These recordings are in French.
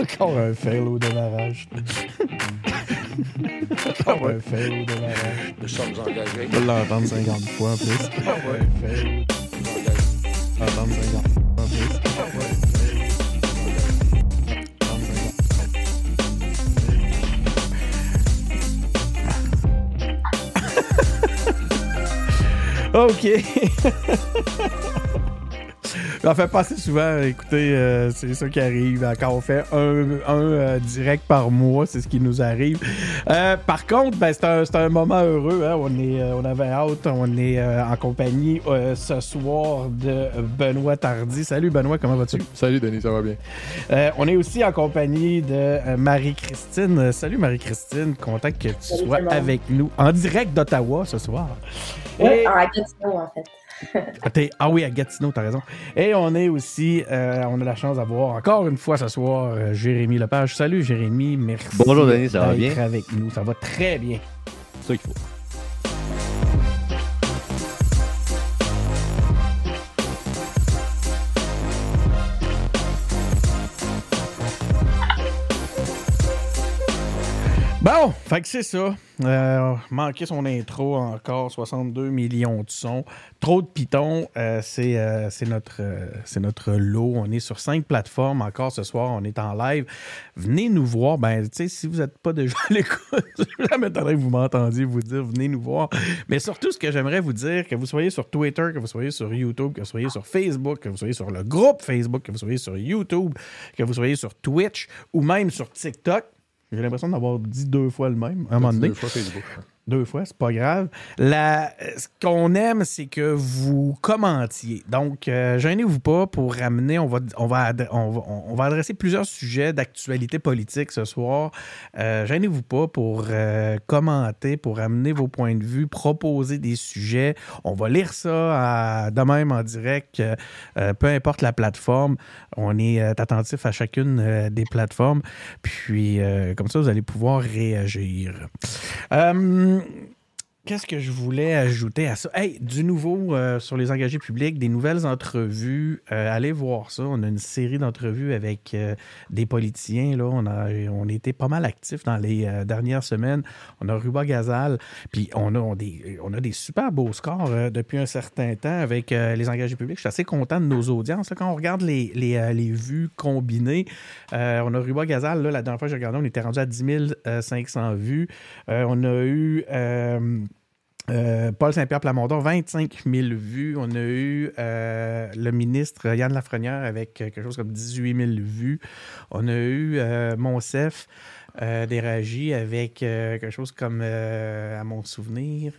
Encore un fail au démarrage. Encore un fail au démarrage. Nous sommes engagés. On va l'entendre 50 fois en plus. Ah ouais. Un fail. Entendre 50 fois en plus. Ah ouais. Entendre 50. OK. J'en fais pas assez souvent. Écoutez, euh, c'est ça qui arrive. Quand on fait un, un, euh, direct par mois, c'est ce qui nous arrive. Euh, par contre, ben, c'est un, c'est un moment heureux. hein. On, est, euh, on avait hâte. On est euh, en compagnie euh, ce soir de Benoît Tardy. Salut Benoît, comment vas-tu? Salut Denis, ça va bien? Euh, on est aussi en compagnie de Marie-Christine. Salut Marie-Christine, content que tu Salut sois avec nous en direct d'Ottawa ce soir. Oui, Et- à Gatineau, en fait. Ah, oui, à Gatineau, t'as raison. Et on est aussi, euh, on a la chance d'avoir encore une fois ce soir euh, Jérémy Lepage. Salut Jérémy, merci. Bonjour, Denis, ça va bien? avec nous, ça va très bien. C'est ça qu'il faut. Bon, fait que c'est ça. Euh, manqué son intro encore, 62 millions de sons. Trop de pitons, euh, c'est euh, c'est notre, notre lot. On est sur cinq plateformes encore ce soir. On est en live. Venez nous voir. Ben, tu sais, si vous n'êtes pas déjà à l'écoute, ça m'étonnerait que vous m'entendiez vous dire venez nous voir. Mais surtout, ce que j'aimerais vous dire, que vous soyez sur Twitter, que vous soyez sur YouTube, que vous soyez sur Facebook, que vous soyez sur le groupe Facebook, que vous soyez sur YouTube, que vous soyez sur Twitch ou même sur TikTok. J'ai l'impression d'avoir dit deux fois le même à un moment donné. Deux fois Facebook. Deux fois, c'est pas grave. La, ce qu'on aime, c'est que vous commentiez. Donc, euh, gênez-vous pas pour ramener. On va, on va, on va, adresser plusieurs sujets d'actualité politique ce soir. Euh, gênez-vous pas pour euh, commenter, pour amener vos points de vue, proposer des sujets. On va lire ça de même en direct, euh, euh, peu importe la plateforme. On est attentif à chacune des plateformes. Puis, comme ça, vous allez pouvoir réagir. Um, Qu'est-ce que je voulais ajouter à ça? Hey, du nouveau euh, sur les engagés publics, des nouvelles entrevues. Euh, allez voir ça. On a une série d'entrevues avec euh, des politiciens. Là. On, a, on été pas mal actifs dans les dernières semaines. On a Ruba Gazal, puis on a, des, on a des super beaux scores depuis un certain temps avec les engagés publics. Je suis assez content de nos audiences. Quand on regarde les, les, les vues combinées, on a Ruba Gazal, là, la dernière fois que j'ai regardé, on était rendu à 10 500 vues. On a eu euh, Paul Saint-Pierre Plamondon, 25 000 vues. On a eu euh, le ministre Yann Lafrenière avec quelque chose comme 18 000 vues. On a eu euh, Monsef euh, d'Éragie avec quelque chose comme, à mon souvenir,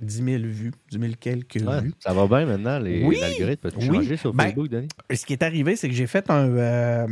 10 000 vues, 10 000 quelques Ouais, vues. ça va bien maintenant, les- Oui, l'algorithme. Peux-tu oui. changer sur Ben, Facebook, Denis? Ce qui est arrivé, c'est que j'ai fait un.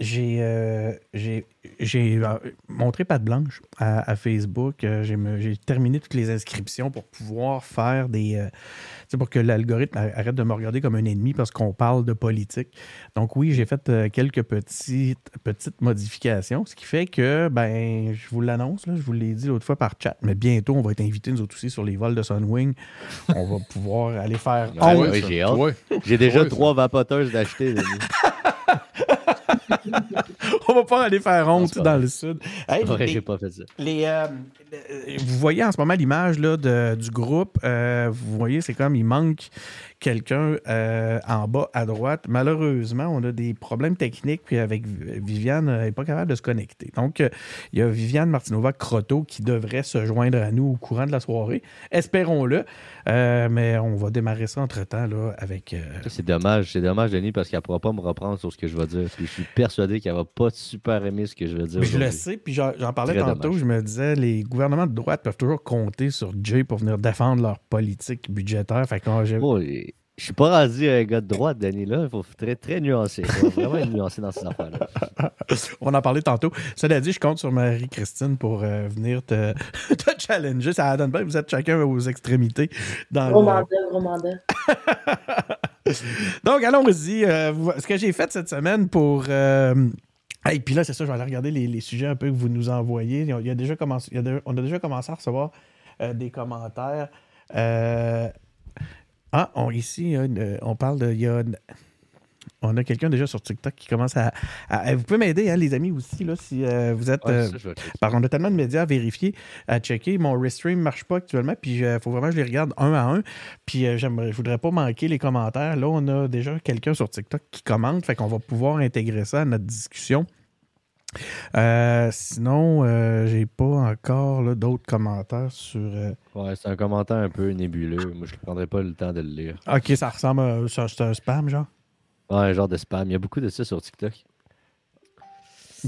J'ai euh, j'ai- j'ai, euh, montré patte blanche à, à Facebook. Euh, j'ai terminé toutes les inscriptions pour pouvoir faire des. euh, tu sais, pour que l'algorithme arrête de me regarder comme un ennemi parce qu'on parle de politique. Donc, oui, j'ai fait euh, quelques petites, petites modifications, ce qui fait que, ben, je vous l'annonce, là, je vous l'ai dit l'autre fois par chat, mais bientôt, on va être invités, nous autres aussi, sur les vols de Sunwing. on va pouvoir aller faire. Ah honte. ouais, j'ai hâte. Ouais. J'ai déjà Ouais, trois vapoteuses d'acheter. on va pas aller faire honte dans le sud. Hey, Ouais, les- j'ai pas fait ça. les, euh, vous voyez en ce moment l'image du groupe. euh, vous voyez, c'est comme il manque quelqu'un euh, en bas à droite. Malheureusement, on a des problèmes techniques. Puis avec Vi- Viviane, elle n'est pas capable de se connecter. Donc, euh, il y a Viviane Martinova Croteau qui devrait se joindre à nous au courant de la soirée. Espérons-le. Euh, mais on va démarrer ça entre-temps là, avec. euh, C'est dommage, c'est dommage, Denis, parce qu'elle pourra pas me reprendre sur ce que je vais dire. Puis je suis persuadé qu'elle va pas super aimer ce que je vais dire. je le sais, puis j'en parlais Très tantôt, dommage. je me disais, les gouvernements de droite peuvent toujours compter sur Jay pour venir défendre leur politique budgétaire. Fait que j'ai- et- je suis pas rendu un gars de droite, Denis, là. Il faut très, très nuancer. Il faut vraiment être nuancé dans ces affaires-là. On en parlait tantôt. Cela dit, je compte sur Marie-Christine pour euh, venir te, te challenger. Ça donne bien, vous êtes chacun aux extrémités. Dans Gros le- mandat, gros mandat. Donc, allons-y. Euh, ce que j'ai fait cette semaine pour. Euh... Et puis là, c'est ça, je vais aller regarder les, les sujets un peu que vous nous envoyez. Il y a, il y a déjà commencé, il y a de- on a déjà commencé à recevoir euh, des commentaires. Euh, Ah, on, ici, une- on parle de. Il y a une- On a quelqu'un déjà sur TikTok qui commence à. à- vous pouvez m'aider, hein, les amis, aussi, là, si euh, vous êtes. Ouais, euh, ça, par on a tellement de médias à vérifier, à checker. Mon restream ne marche pas actuellement, puis il faut vraiment que je les regarde un à un. Puis euh, j'aimerais, je voudrais pas manquer les commentaires. Là, on a déjà quelqu'un sur TikTok qui commente, fait qu'on va pouvoir intégrer ça à notre discussion. Euh, sinon, euh, j'ai pas encore d'autres commentaires sur. euh, Ouais, c'est un commentaire un peu nébuleux. Moi, je ne prendrais pas le temps de le lire. Ok, ça ressemble à c'est un spam, genre? Ouais, un genre de spam. Il y a beaucoup de ça sur TikTok.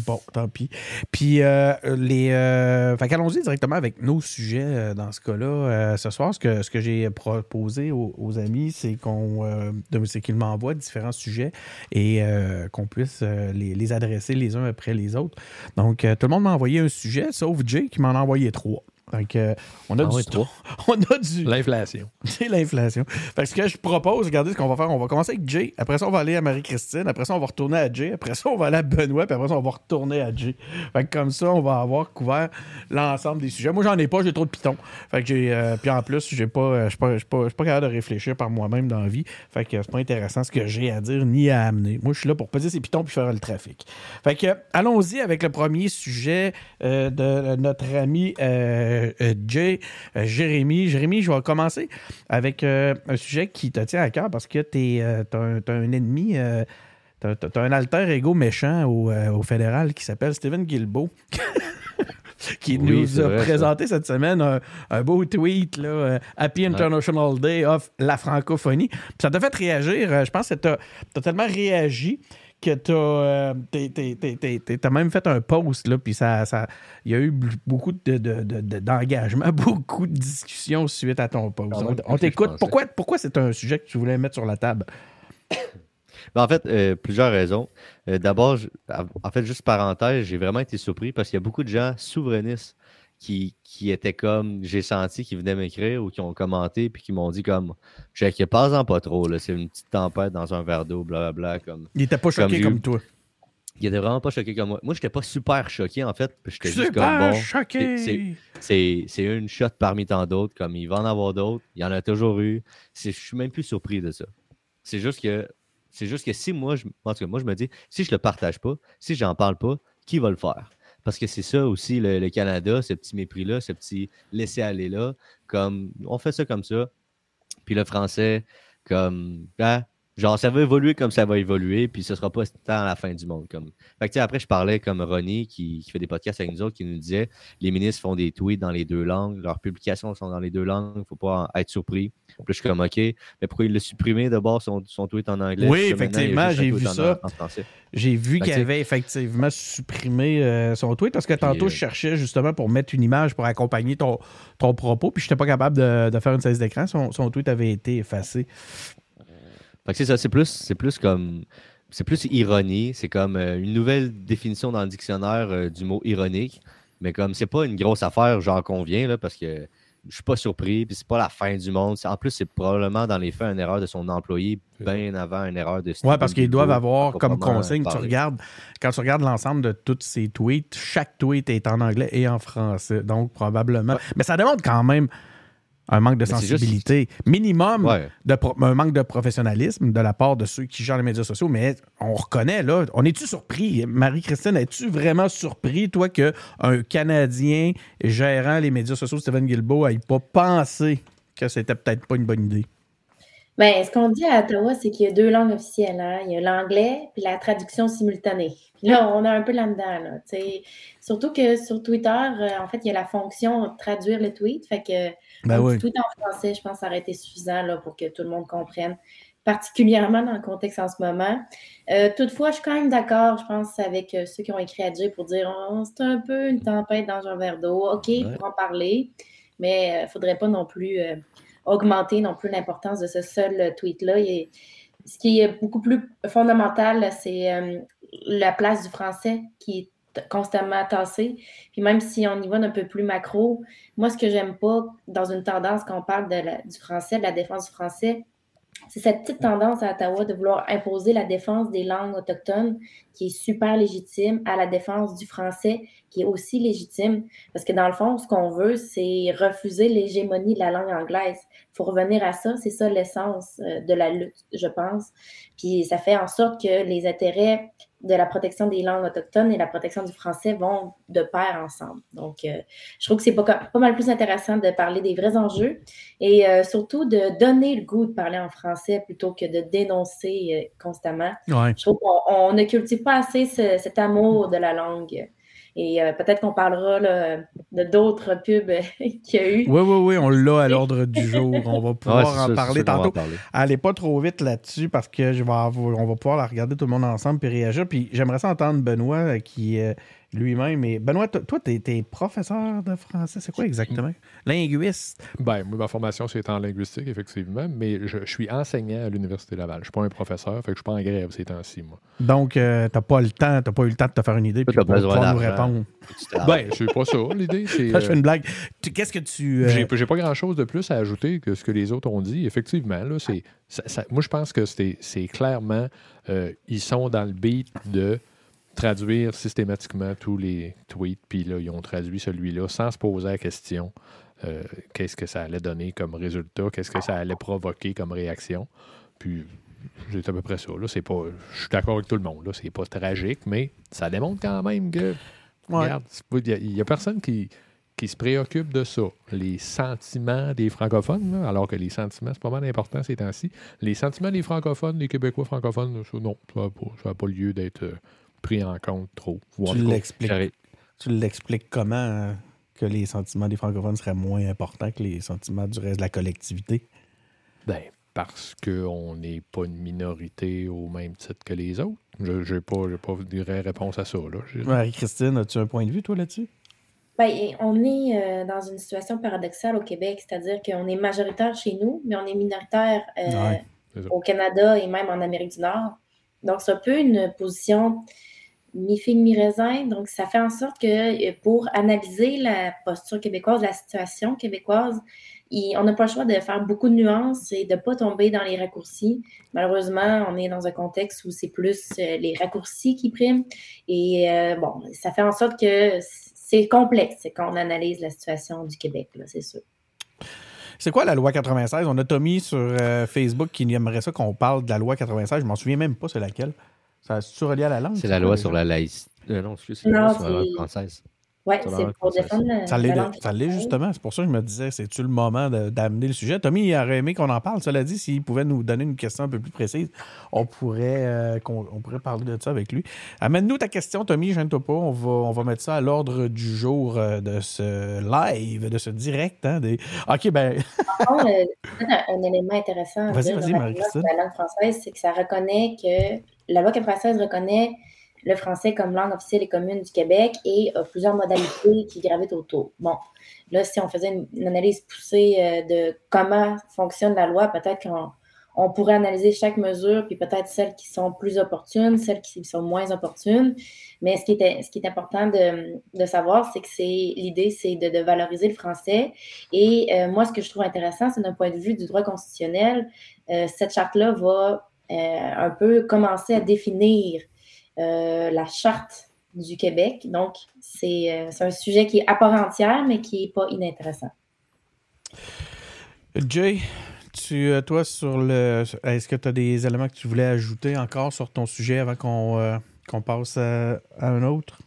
Bon, tant pis. Puis, euh, les. Euh, fait qu'allons-y directement avec nos sujets euh, dans ce cas-là. Euh, ce soir, ce que, ce que j'ai proposé aux, amis, c'est qu'on. euh, c'est qu'ils m'envoient différents sujets et qu'on puisse les, les adresser les uns après les autres. Donc, tout le monde m'a envoyé un sujet, sauf Jay qui m'en a envoyé trois. Donc, euh, on a Ah trois. On a du. L'inflation. C'est l'inflation. Fait que ce que je propose, regardez ce qu'on va faire. On va commencer avec Jay. Après ça, on va aller à Marie-Christine. Après ça, on va retourner à Jay. Après ça, on va aller à Benoît. Puis après ça, on va retourner à Jay. Fait que comme ça, on va avoir couvert l'ensemble des sujets. Moi, j'en ai pas. J'ai trop de pitons. Fait que j'ai. euh, puis en plus, j'ai pas. euh, Je suis pas, je suis pas, capable de réfléchir par moi-même dans la vie. Fait que c'est pas intéressant ce que j'ai à dire ni à amener. Moi, je suis là pour peser ces pitons puis faire le trafic. Fait que allons-y avec le premier sujet euh, de notre ami Jay. Euh, Jérémy. Jérémy, je vais commencer avec euh, un sujet qui te tient à cœur parce que tu as, un ennemi, euh, t'as t'as- t'as un alter ego méchant au, euh, au fédéral qui s'appelle Steven Guilbeault. qui Oui, nous a vrai, ça. présenté cette semaine un, un beau tweet, là, euh, Happy International Day of la francophonie. Puis ça t'a fait réagir. euh, Je pense que tu as, tellement réagi que tu as, même fait un post, là, puis ça, ça, il y a eu beaucoup de, de- de- de- d'engagement, beaucoup de discussions suite à ton post. On, t'écoute. Pourquoi, pourquoi c'est un sujet que tu voulais mettre sur la table? Ben, en fait, euh, plusieurs raisons. Euh, D'abord, en fait, juste parenthèse, j'ai vraiment été surpris parce qu'il y a beaucoup de gens souverainistes qui, qui étaient comme, j'ai senti, qui venaient m'écrire ou qui ont commenté puis qui m'ont dit comme, Jack, pas-en pas trop, là, c'est une petite tempête dans un verre d'eau, blablabla. Comme... Il était pas choqué comme, toi. Il était vraiment pas choqué comme moi. Moi, j'étais pas super choqué, en fait. J'étais juste comme, bon, choqué! c'est- une shot parmi tant d'autres, comme il va en avoir d'autres, il y en a toujours eu. Je suis même plus surpris de ça. C'est juste que c'est juste que si moi, je, en tout cas, moi, je me dis, si je le partage pas, si j'en parle pas, qui va le faire? Parce que c'est ça aussi, le, Canada, ce petit mépris-là, ce petit laisser-aller-là, comme on fait ça comme ça. Puis le français, comme ah, genre ça va évoluer comme ça va évoluer, puis ce sera pas tant à la fin du monde. Comme. Fait que, après, je parlais comme Ronnie qui, qui fait des podcasts avec nous autres, qui nous disait les ministres font des tweets dans les deux langues, leurs publications sont dans les deux langues, il faut pas être surpris. Puis je suis comme OK, mais pourquoi il l'a supprimé d'abord son, son tweet en anglais? Oui, effectivement, j'ai vu ça. J'ai vu qu'il avait effectivement supprimé euh, son tweet parce que tantôt, euh, je cherchais justement pour mettre une image pour accompagner ton, ton propos, puis je n'étais pas capable de, de faire une saisie d'écran. Son, son tweet avait été effacé. Fait que c'est ça, c'est plus, c'est plus comme. C'est plus ironie. C'est comme euh, une nouvelle définition dans le dictionnaire euh, du mot ironique. Mais comme c'est pas une grosse affaire, j'en conviens, là, parce que je suis pas surpris, puis c'est pas la fin du monde. En plus, c'est probablement dans les faits une erreur de son employé bien avant une erreur de Oui, parce qu'ils doivent avoir comme consigne, tu regardes, quand tu regardes l'ensemble de tous ces tweets, chaque tweet est en anglais et en français. Donc, probablement. Mais ça demande quand même un manque de Mais c'est juste- sensibilité. Minimum, Ouais. de pro- un manque de professionnalisme de la part de ceux qui gèrent les médias sociaux. Mais on reconnaît, là, on est-tu surpris? Marie-Christine, es-tu vraiment surpris, toi, qu'un Canadien gérant les médias sociaux, Steven Guilbeault, n'ait pas pensé que c'était peut-être pas une bonne idée? Ben, ce qu'on dit à Ottawa, c'est qu'il y a deux langues officielles. hein. Il y a l'anglais puis la traduction simultanée. Puis là, on est un peu là-dedans. Là. Surtout que sur Twitter, euh, en fait, il y a la fonction traduire le tweet. Fait que Ben oui. petit tweet en français, je pense ça aurait été suffisant là, pour que tout le monde comprenne, particulièrement dans le contexte en ce moment. Euh, toutefois, je suis quand même d'accord, je pense, avec euh, ceux qui ont écrit à Jay pour dire Oh, c'est un peu une tempête dans un verre d'eau. OK, pour en parler, mais il ne faudrait pas non plus euh, augmenter non plus l'importance de ce seul euh, tweet-là. Ce qui est beaucoup plus fondamental, c'est euh, la place du français qui est constamment tassée. Puis même si on y va d'un peu plus macro, moi, ce que j'aime pas dans une tendance quand on parle du français, de la défense du français, c'est cette petite tendance à Ottawa de vouloir imposer la défense des langues autochtones, qui est super légitime, à la défense du français, qui est aussi légitime. Parce que dans le fond, ce qu'on veut, c'est refuser l'hégémonie de la langue anglaise. Il faut revenir à ça. C'est ça l'essence euh, de la lutte, je pense. Puis ça fait en sorte que les intérêts de la protection des langues autochtones et la protection du français vont de pair ensemble. Donc, euh, je trouve que c'est pas, pas, mal plus intéressant de parler des vrais enjeux et euh, surtout de donner le goût de parler en français plutôt que de dénoncer euh, constamment. Ouais. Je trouve qu'on ne cultive pas assez ce, cet amour de la langue. Et euh, peut-être qu'on parlera là, de d'autres pubs qu'il y a eu. Oui, oui, oui, on l'a à l'ordre du jour. On va pouvoir Ouais, en ça, parler tantôt. parler. Allez pas trop vite là-dessus parce que je vais avoir- on va pouvoir la regarder tout le monde ensemble puis réagir. Puis j'aimerais ça entendre Benoît euh, qui euh, lui-même est. Benoît, toi, t'es, t'es professeur de français, c'est quoi exactement? Linguiste. Ben, moi, ma formation, c'est en linguistique, effectivement, mais je, je suis enseignant à l'Université Laval. Je ne suis pas un professeur, fait que je suis pas en grève ces temps-ci, moi. Donc, euh, t'as pas le temps, t'as pas eu le temps de te faire une idée puis pouvoir nous répondre. Tu. Ben, c'est pas ça, l'idée. Je fais euh, une blague. Tu- Qu'est-ce que tu. euh, J'ai pas grand-chose de plus à ajouter que ce que les autres ont dit. Effectivement, là, c'est, ça- ça- moi, je pense que c'est, c'est clairement, euh, ils sont dans le beat de traduire systématiquement tous les tweets, puis là, ils ont traduit celui-là sans se poser la question euh, qu'est-ce que ça allait donner comme résultat, qu'est-ce que ça allait provoquer comme réaction. Puis, c'est à peu près ça. Là, c'est pas, je suis d'accord avec tout le monde. Là, c'est pas tragique, mais ça démontre quand même que Ouais. Regarde, il n'y a, personne qui, qui se préoccupe de ça. Les sentiments des francophones, là, alors que les sentiments, c'est pas mal important ces temps-ci. Les sentiments des francophones, des Québécois francophones, ça, non, ça n'a pas, pas lieu d'être euh, pris en compte trop. Tu l'expliques. J'arrive. Tu l'expliques comment euh, que les sentiments des francophones seraient moins importants que les sentiments du reste de la collectivité? ben, parce qu'on n'est pas une minorité au même titre que les autres. Je n'ai pas, j'ai pas de vraie réponse à ça. Marie-Christine, as-tu un point de vue, toi, là-dessus? Ben, on est euh, dans une situation paradoxale au Québec, c'est-à-dire qu'on est majoritaire chez nous, mais on est minoritaire euh, Ouais, au Canada et même en Amérique du Nord. Donc, c'est un peu une position mi-figue, mi-raisin. Donc, ça fait en sorte que euh, pour analyser la posture québécoise, la situation québécoise, on n'a pas le choix de faire beaucoup de nuances et de ne pas tomber dans les raccourcis. Malheureusement, on est dans un contexte où c'est plus euh, les raccourcis qui priment. Et euh, bon, ça fait en sorte que c'est complexe quand on analyse la situation du Québec, c'est sûr. C'est quoi la loi 96? On a Tommy sur Facebook qui aimerait ça qu'on parle de la loi 96. Je m'en souviens même pas c'est laquelle. Ça se relié à la langue? C'est la loi sur la laïcité. Euh, non, excuse, c'est la Non, loi sur la langue c'est- française. Oui, c'est pour française. défendre la, Ça l'est, ça l'est justement. C'est pour ça que je me disais, c'est-tu le moment de- d'amener le sujet? Tommy, il aurait aimé qu'on en parle. Cela dit, s'il pouvait nous donner une question un peu plus précise, on pourrait, euh, on pourrait parler de ça avec lui. Amène-nous ta question, Tommy, gêne-toi pas. On va, on va mettre ça à l'ordre du jour euh, de ce live, de ce direct. hein, des... OK, ben, Par contre, euh, peut-être un, un élément intéressant loi sur la langue française, c'est que ça reconnaît que la loi 96 reconnaît le français comme langue officielle et commune du Québec et a plusieurs modalités qui gravitent autour. Bon, là, si on faisait une, analyse poussée euh, de comment fonctionne la loi, peut-être qu'on on pourrait analyser chaque mesure, puis peut-être celles qui sont plus opportunes, celles qui sont moins opportunes. Mais ce qui est, ce qui est important de, de savoir, c'est que c'est l'idée, c'est de, valoriser le français. Et euh, moi, ce que je trouve intéressant, c'est d'un point de vue du droit constitutionnel, euh, cette charte-là va un peu commencer à définir euh, la charte du Québec. Donc, c'est euh, c'est un sujet qui est à part entière, mais qui n'est pas inintéressant. Jay, tu, euh, toi, sur le. Est-ce que tu as des éléments que tu voulais ajouter encore sur ton sujet avant qu'on euh, passe à un autre?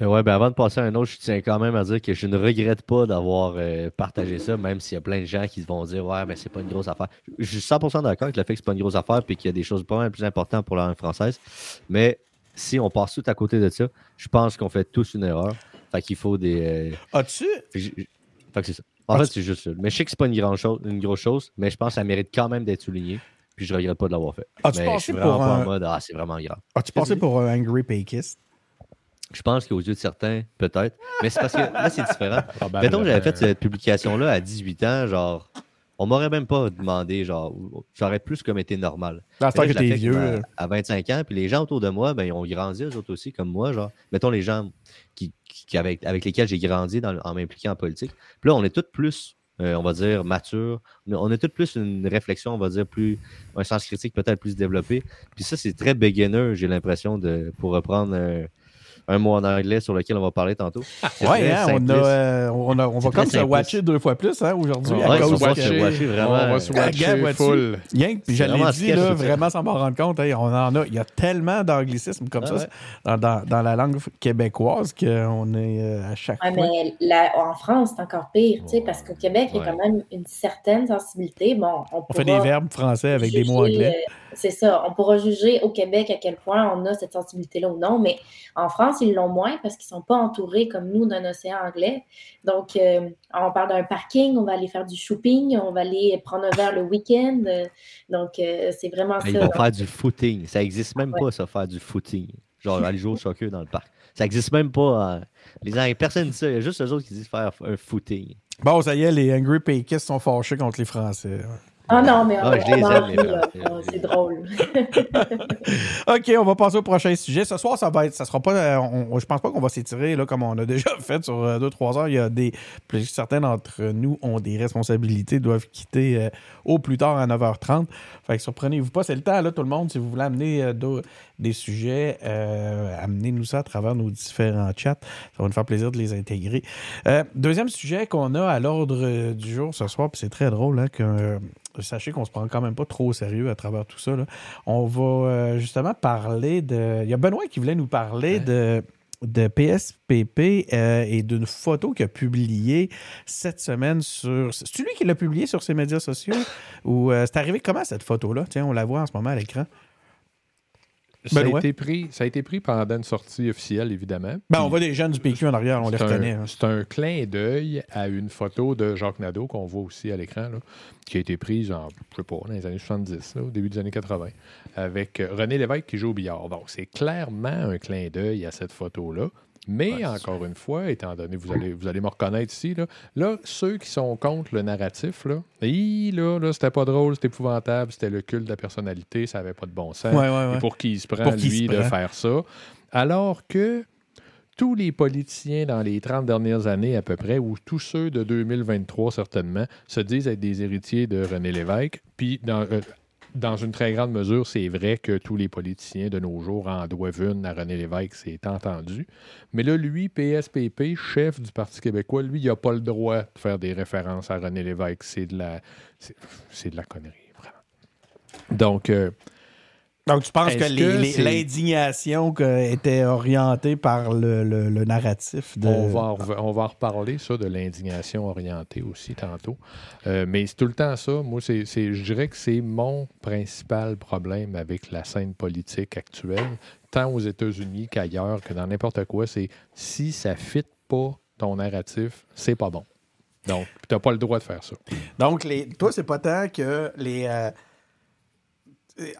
Euh, Ouais, ben avant de passer à un autre, je tiens quand même à dire que je ne regrette pas d'avoir euh, partagé ça, même s'il y a plein de gens qui vont dire Ouais, mais c'est pas une grosse affaire. Je suis 100% d'accord avec le fait que c'est pas une grosse affaire puis qu'il y a des choses pas mal plus importantes pour la langue française. Mais si on passe tout à côté de ça, je pense qu'on fait tous une erreur. Fait qu'il faut des. euh, As-tu? fait que, c'est ça. En fait, c'est juste ça. Mais je sais que c'est pas une, grande chose, une grosse chose, mais je pense que ça mérite quand même d'être souligné. Puis je regrette pas de l'avoir fait. As-tu mais je suis vraiment pour pas un- en mode Ah, c'est vraiment grave. As-tu passé pour un angry payquiste? Je pense qu'aux yeux de certains, peut-être. Mais c'est parce que là, c'est différent. Mettons que j'avais fait cette publication-là à 18 ans, genre, on m'aurait même pas demandé, genre, j'aurais plus comme été normal. Dans ce que t'es vieux. comme À, à 25 ans, puis les gens autour de moi, ben, ils ont grandi, eux autres aussi, comme moi, genre. Mettons les gens qui, qui- avec, avec lesquels j'ai grandi dans, en m'impliquant en politique. Puis là, on est tous plus euh, on va dire, mature. On a tout plus une réflexion, on va dire, plus, un sens critique peut-être plus développé. Puis ça, c'est très beginner, j'ai l'impression, de pour reprendre euh, un mot en anglais sur lequel on va parler tantôt. Ouais, très hein, on, a, euh, on, a- on va comme se watcher deux fois plus hein, aujourd'hui. Ouais, à Ouais, cause on va que- se watcher vraiment. On va se Regarde, watcher full. Yank, puis je l'ai dit là, vraiment sans m'en rendre compte, hein, on en a, il y a tellement d'anglicismes comme Ah ça ouais. dans, dans- dans la langue québécoise qu'on est euh, à chaque Ouais, fois. mais la- en France, c'est encore pire, tu sais, parce qu'au Québec, il y a quand même une certaine sensibilité. Bon, on, On fait des verbes français avec des mots anglais. euh, c'est ça. On pourra juger au Québec à quel point on a cette sensibilité-là ou non, mais en France, ils l'ont moins parce qu'ils ne sont pas entourés comme nous d'un océan anglais. Donc, euh, on parle d'un parking, on va aller faire du shopping, on va aller prendre un verre le week-end. donc, euh, c'est vraiment Mais ça. Ils vont faire du footing. Ça n'existe même pas, ça, faire du footing. Genre aller jouer au soccer dans le parc. Ça n'existe même pas. euh, Les Anglais, personne ne dit ça. Il y a juste eux autres qui disent faire un footing. Bon, ça y est, les Angry Pékistes sont fâchés contre les Français. Ah non, mais Ah, on, je les aime, en les. Oh, c'est drôle. OK, on va passer au prochain sujet. Ce soir, ça va être, ça sera pas, euh, on- je pense pas qu'on va s'étirer là comme on a déjà fait sur 2-3 heures. Il y a des, plus certains d'entre nous ont des responsabilités, doivent quitter euh, au plus tard à 9h30. Fait que surprenez-vous pas, c'est le temps là, tout le monde. Si vous voulez amener euh, des sujets, euh, amenez-nous ça à travers nos différents chats. Ça va nous faire plaisir de les intégrer. Euh, deuxième sujet qu'on a à l'ordre euh, du jour ce soir, puis c'est très drôle hein, que sachez qu'on se prend quand même pas trop au sérieux à travers tout ça. là. On va euh, justement parler de. Il y a Benoît qui voulait nous parler Ouais. de de PSPP euh, et d'une photo qu'il a publiée cette semaine sur... C'est lui qui l'a publiée sur ses médias sociaux? Ou euh, c'est arrivé comment cette photo-là? Tiens, on la voit en ce moment à l'écran. Ça a, été pris, ça a été pris pendant une sortie officielle, évidemment. Ben, on voit des jeunes du PQ en arrière, on les reconnaît. hein. C'est un clin d'œil à une photo de Jacques Nadeau qu'on voit aussi à l'écran, qui a été prise en, je sais pas, dans les années 70, là, au début des années 80, avec euh, René Lévesque qui joue au billard. Donc, c'est clairement un clin d'œil à cette photo-là. Mais encore une fois, étant donné, vous allez, vous allez me reconnaître ici, là, là, ceux qui sont contre le narratif, là, là, là c'était pas drôle, c'était épouvantable, c'était le culte de la personnalité, ça avait pas de bon sens. Ouais, ouais, ouais. Et pour qui il se prend, lui, se de prend. faire ça? Alors que tous les politiciens dans les 30 dernières années à peu près, ou tous ceux de 2023 certainement, se disent être des héritiers de René Lévesque. Puis dans, euh, dans une très grande mesure, c'est vrai que tous les politiciens de nos jours en doivent une à René Lévesque, c'est entendu. Mais là, lui, PSPP, chef du Parti québécois, lui, il n'a pas le droit de faire des références à René Lévesque. C'est de la, c'est, de la connerie, vraiment. Donc, euh, Donc, tu penses que l'indignation était orientée par le, le- le narratif de... On, va en, on va en reparler, ça, de l'indignation orientée aussi tantôt. Euh, mais c'est tout le temps ça. Moi, c'est, c'est- je dirais que c'est mon principal problème avec la scène politique actuelle, tant aux États-Unis qu'ailleurs, que dans n'importe quoi. C'est si ça ne fit pas ton narratif, c'est pas bon. Donc, tu n'as pas le droit de faire ça. Donc, les, toi, c'est pas tant que les. euh,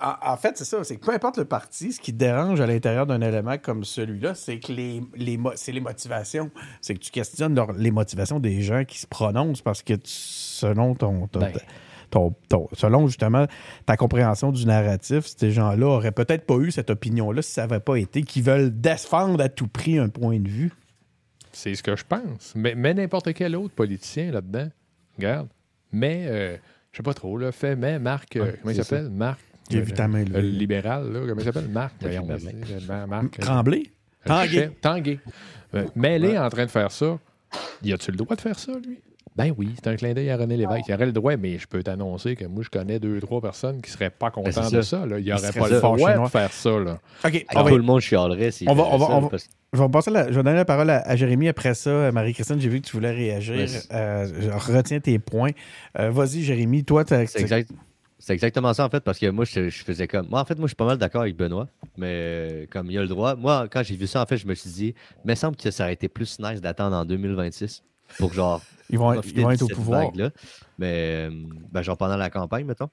en, en fait, c'est ça. C'est que peu importe le parti, ce qui te dérange à l'intérieur d'un élément comme celui-là, c'est que les, les, mo- c'est les motivations. C'est que tu questionnes leur- les motivations des gens qui se prononcent parce que tu- selon ton. ton- Ben. ton- ton- selon justement ta compréhension du narratif, ces gens-là auraient peut-être pas eu cette opinion-là si ça n'avait pas été, qu'ils veulent défendre à tout prix un point de vue. C'est ce que je pense. Mais, mais n'importe quel autre politicien là-dedans, regarde. Mais, euh, je sais pas trop, là, fait, mais Marc, euh, Ouais, comment il s'appelle? Marc. Le, libéral, là, comment il s'appelle? Marc. Voyons, euh, Marc. euh, Tremblay? Tanguay. Tanguay. Euh, Mêlé en train de faire ça. Y a-tu le droit de faire ça, lui? Ben oui, c'est un clin d'œil à René Lévesque. Il aurait le droit, mais je peux t'annoncer que moi, je connais deux, trois personnes qui seraient pas contentes c'est de ça. Là. Il n'y aurait pas le fâchés, droit de faire ça. Là. OK, Ah, on va tout le monde chialerait s'il on va- on va- ça, on va- parce Je vais, passer la, je vais donner la parole à, à Jérémy après ça. Marie-Christine, j'ai vu que tu voulais réagir. Euh, je retiens tes points. Euh, Vas-y, Jérémy. Toi, t'as- C'est exact- c'est exactement ça, en fait, parce que moi, je, je faisais comme. Moi, en fait, moi, je suis pas mal d'accord avec Benoît, mais euh, comme il a le droit. Moi, quand j'ai vu ça, en fait, je me suis dit, il me semble que ça aurait été plus nice d'attendre en 2026 pour genre. ils vont, ils être au pouvoir. vague-là. Mais, euh, ben, genre pendant la campagne, mettons.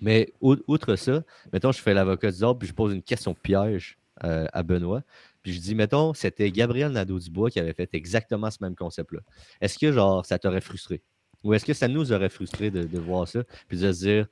Mais ou- outre ça, mettons, je fais l'avocat du diable, puis je pose une question piège euh, à Benoît. Puis je dis, mettons, c'était Gabriel Nadeau-Dubois qui avait fait exactement ce même concept-là. Est-ce que, genre, ça t'aurait frustré? Ou est-ce que ça nous aurait frustré de, de voir ça? Puis de se dire,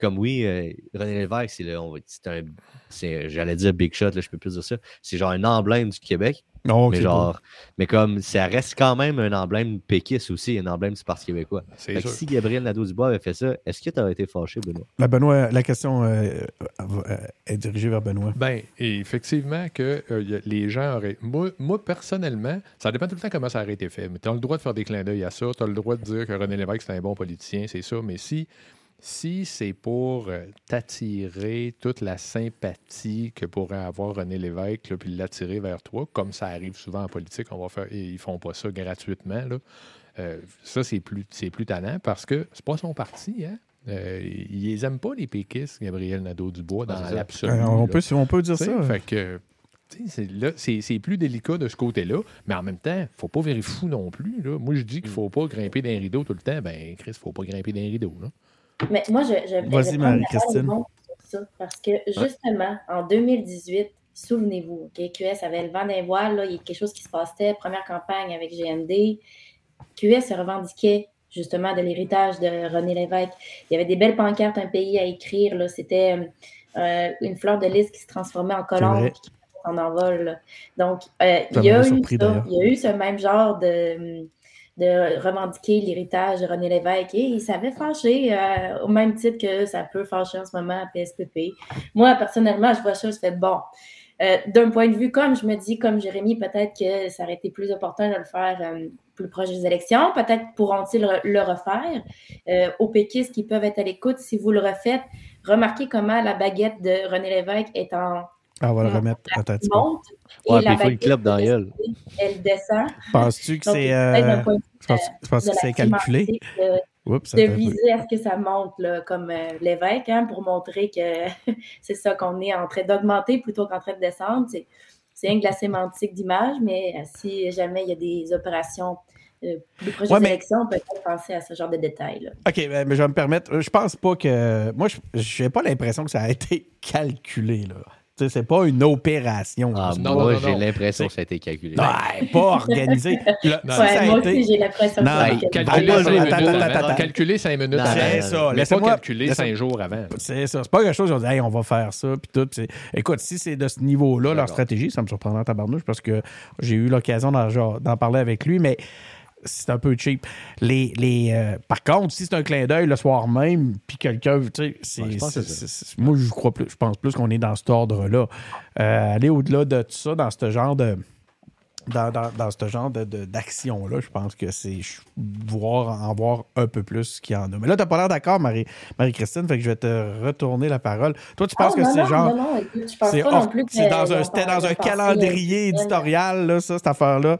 comme oui, euh, René Lévesque, c'est le, on va- c'est un, c'est, j'allais dire big shot, là, je peux plus dire ça. C'est genre un emblème du Québec, Non, mais genre, mais comme ça reste quand même un emblème péquiste aussi, un emblème du Parti québécois. Fait que si Gabriel Nadeau-Dubois avait fait ça, est-ce que tu aurais été fâché, Benoît? La, Benoît, la question euh, euh, est dirigée vers Benoît. Ben, effectivement, que euh, les gens auraient. Moi, moi, personnellement, ça dépend tout le temps comment ça aurait été fait. Mais tu as le droit de faire des clins d'œil à ça. Tu as le droit de dire que René Lévesque, c'est un bon politicien, c'est ça. Mais si, si c'est pour euh, t'attirer toute la sympathie que pourrait avoir René Lévesque, là, puis l'attirer vers toi, comme ça arrive souvent en politique, on va faire, ils font pas ça gratuitement. Là. Euh, ça, c'est plus, c'est plus tannant parce que c'est pas son parti. Hein? Euh, ils les aiment pas, les péquistes, Gabriel Nadeau-Dubois, Ah, dans ça. l'absolu. Euh, on, peut, on peut dire ça. Fait que, c'est, là, c'est, c'est plus délicat de ce côté-là, mais en même temps, faut pas virer fou non plus. Là. Moi, je dis qu'il faut pas grimper d'un rideau tout le temps. Ben, Chris, faut pas grimper d'un rideau. Là. Mais moi, je, je, Vas-y, vais prendre Marie-Christine. parce que justement, en 2018, souvenez-vous, OK, QS avait le vent d'un voile, là, il y a quelque chose qui se passait, première campagne avec GND. QS se revendiquait justement de l'héritage de René Lévesque. Il y avait des belles pancartes, un pays à écrire, là, c'était euh, une fleur de lys qui se transformait en colombe qui en envol. là. Donc, euh, il, y a eu ça, il y a eu ce même genre de de revendiquer l'héritage de René Lévesque et il s'avait fâché euh, au même titre que ça peut fâcher en ce moment à PSPP. Moi, personnellement, je vois ça, je fais bon. Euh, D'un point de vue, comme je me dis, comme Jérémy, peut-être que ça aurait été plus opportun de le faire euh, plus proche des élections. Peut-être pourront-ils le refaire. Aux péquistes qui peuvent être à l'écoute, si vous le refaites, remarquez comment la baguette de René Lévesque est en Ah, on va le remettre. Attends, monte et Ouais, la puis il faut une clope dans gueule. elle descend. Penses-tu que c'est. Euh, point de vue je pense, je pense de que c'est calculé? Oups, de viser à ce que ça monte là, comme euh, l'évêque hein, pour montrer que c'est ça qu'on est en train d'augmenter plutôt qu'en train de descendre. C'est, c'est rien que de la sémantique d'image, mais euh, si jamais il y a des opérations euh, plus proches Ouais, mais- élections, on peut peut-être penser à ce genre de détails. là. OK, ben, mais je vais me permettre. Je pense pas que. Moi, je n'ai pas l'impression que ça a été calculé, là. C'est pas une opération. Ah, Non, moi, non, non, j'ai non. l'impression C'est- que ça a été calculé. Ouais, pas organisé. Le- Non, si Ouais, ça a moi été- aussi, j'ai l'impression Non, que chose. Calculer Attends, cinq attends, minutes attends, avant. C'est ça. Mais pas Laissez-moi- calculer laissez- cinq jours avant. C'est ça. C'est pas quelque chose, on dit, hey, on va faire ça, puis tout. C'est- Écoute, si c'est de ce niveau-là, leur stratégie, ça me surprendra en tabarnouche parce que j'ai eu l'occasion d'en, genre, d'en parler avec lui, mais c'est un peu cheap. Les, les, euh, par contre, si c'est un clin d'œil le soir même, puis quelqu'un, tu sais, Ouais, moi, je crois plus, je pense plus qu'on est dans cet ordre-là. Euh, aller au-delà de tout ça, dans ce genre de. Dans, dans, dans ce genre de, de- d'action-là, je pense que c'est voir, en voir un peu plus qu'il y en a. Mais là, tu n'as pas l'air d'accord, Marie, Marie-Christine, fait que je vais te retourner la parole. Toi, tu penses Oh, que c'est genre. C'est dans dans un calendrier euh, éditorial, là, ça, cette affaire-là.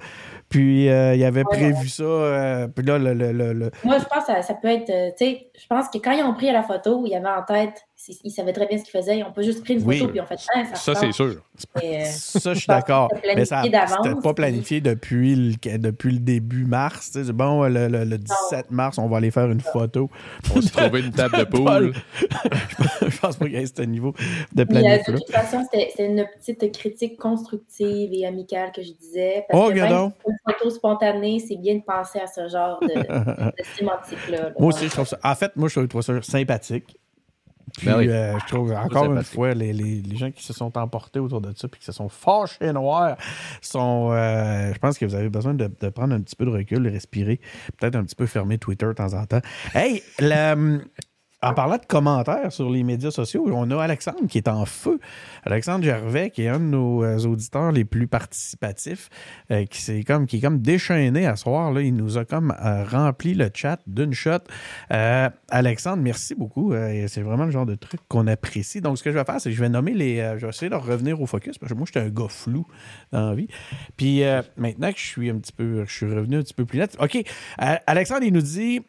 Puis, euh, il avait prévu ça. euh, puis là, le, le- le- Moi, je pense que ça, ça peut être. euh, tu sais, je pense que quand ils ont pris la photo, ils avaient en tête, ils savaient très bien ce qu'ils faisaient. Ils ont pas juste pris une Oui. photo puis ils ont fait Ah, ça. Ça, c'est sûr. Euh, ça, je suis d'accord. que Mais ça c'était pas puis- planifié depuis le, depuis le début mars. tu sais, c'est bon, le, le- le 17 mars, on va aller faire une photo. On s'est trouvé une table de poule. je pense pas qu'il y ait ce niveau de Puis, euh, de toute façon, c'était une petite critique constructive et amicale que je disais. Oh, Parce que même si c'est une photo spontanée, c'est bien de penser à ce genre de, de sémantique-là. là. Moi aussi, je trouve ça. En fait, moi, je trouve ça sympathique. Puis, Ben oui. euh, je trouve encore une fois, les, les- les gens qui se sont emportés autour de ça puis qui se sont fâchés noirs sont. euh, je pense que vous avez besoin de, de prendre un petit peu de recul, de respirer, peut-être un petit peu fermer Twitter de temps en temps. Hey, le- en parlant de commentaires sur les médias sociaux, on a Alexandre qui est en feu. Alexandre Gervais, qui est un de nos euh, auditeurs les plus participatifs, euh, qui, s'est comme, qui est comme déchaîné à soir. Là. Il nous a comme euh, rempli le chat d'une shot. Alexandre, merci beaucoup. C'est vraiment le genre de truc qu'on apprécie. Donc, ce que je vais faire, c'est que je vais nommer les. je vais essayer de revenir au focus parce que moi, j'étais un gars flou dans la vie. Puis maintenant que je suis un petit peu. Je suis revenu un petit peu plus net. OK. Alexandre, il nous dit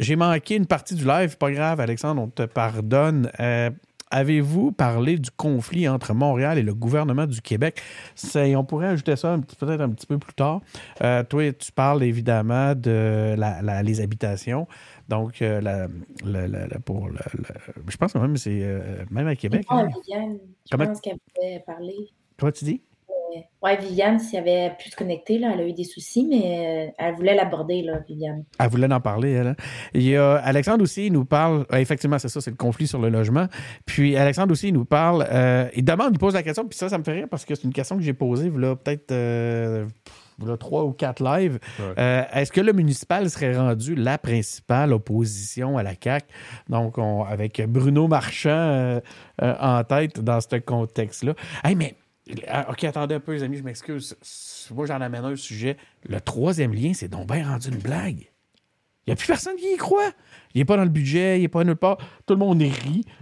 J'ai manqué une partie du live. Pas grave, Alexandre, on te pardonne. Euh, Avez-vous parlé du conflit entre Montréal et le gouvernement du Québec? On pourrait ajouter ça peut-être un petit peu plus tard. Euh, toi, tu parles évidemment de la- la- les habitations. Donc, euh, la, pour je pense que même c'est même à Québec. Hein? Viviane, je Comment- pense qu'elle pouvait parler. Comment tu dis? Ouais, Viviane, s'il avait pu se connecter, là, elle a eu des soucis, mais euh, elle voulait l'aborder, là, Viviane. Elle voulait en parler, elle. hein. Il y a Alexandre aussi, il nous parle. euh, effectivement, c'est ça, c'est le conflit sur le logement. Puis Alexandre aussi, il nous parle. euh, il demande, il pose la question, puis ça, ça me fait rire parce que c'est une question que j'ai posée, là, peut-être. euh, trois ou quatre lives. Ouais. Euh, Est-ce que le municipal serait rendu la principale opposition à la CAQ? Donc, on- avec Bruno Marchand euh, euh, en tête dans ce contexte-là. Hey, mais, ah, OK, attendez un peu, les amis, je m'excuse. Moi, j'en amène un sujet. Le troisième lien, c'est donc bien rendu une blague. Il n'y a plus personne qui y croit. Il n'est pas dans le budget, il n'est pas nulle part. Tout le monde rit.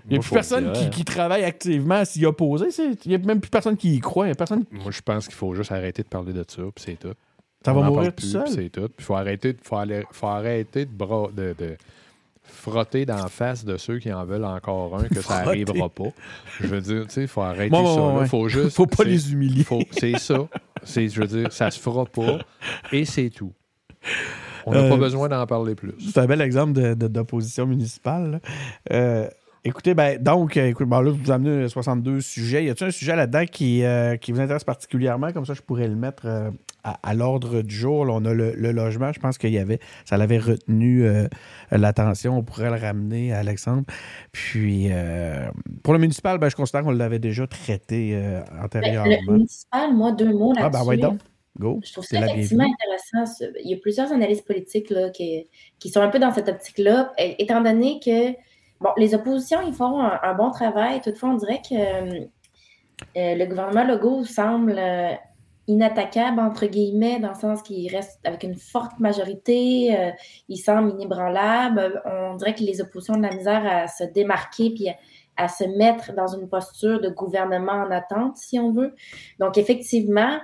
Il n'y a Moi, plus personne qui, hein. qui travaille activement à s'y opposer. Il n'y a même plus personne qui y croit. Il y a personne... Moi, je pense qu'il faut juste arrêter de parler de ça, puis c'est tout. Ça On va mourir tout seul. puis c'est tout. Il faut arrêter, faut, aller- faut arrêter de, bras, de, de frotter dans la face de ceux qui en veulent encore un, que ça n'arrivera pas. Je veux dire, tu sais, il faut arrêter Bon, bon, ça. là. ouais. faut juste. faut pas les humilier. C'est ça. Je veux dire, ça se fera pas, et c'est tout. On n'a Euh, pas besoin d'en parler plus. C'est un bel exemple de- de- d'opposition municipale. Euh, écoutez, ben, donc, euh, écoute, bon, là, vous amenez 62 sujets. Y a-t-il un sujet là-dedans qui, euh, qui vous intéresse particulièrement? Comme ça, je pourrais le mettre euh, à, à l'ordre du jour. Là, on a le, le logement. Je pense qu'il y avait, ça l'avait retenu euh, l'attention. On pourrait le ramener à Alexandre. Puis, euh, pour le municipal, ben, je considère qu'on l'avait déjà traité euh, Ben, antérieurement. le municipal, moi, deux mots là-dessus. ah, ben, ouais, donc. Go. Je trouve ça effectivement intéressant. Il y a plusieurs analystes politiques là, qui, qui sont un peu dans cette optique-là, étant donné que bon, les oppositions, ils font un, bon travail. Toutefois, on dirait que euh, euh, le gouvernement Legault semble euh, inattaquable, entre guillemets, dans le sens qu'il reste avec une forte majorité. il semble inébranlable. On dirait que les oppositions ont de la misère à se démarquer puis à, à se mettre dans une posture de gouvernement en attente, si on veut. Donc, effectivement,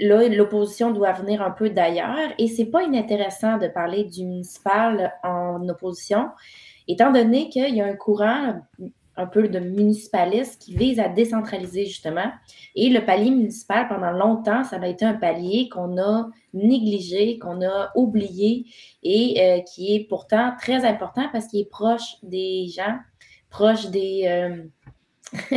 là, l'opposition doit venir un peu d'ailleurs. Et c'est pas inintéressant de parler du municipal en opposition, étant donné qu'il y a un courant un peu de municipalisme qui vise à décentraliser justement. Et le palier municipal, pendant longtemps, ça a été un palier qu'on a négligé, qu'on a oublié et euh, qui est pourtant très important parce qu'il est proche des gens, proche des... euh,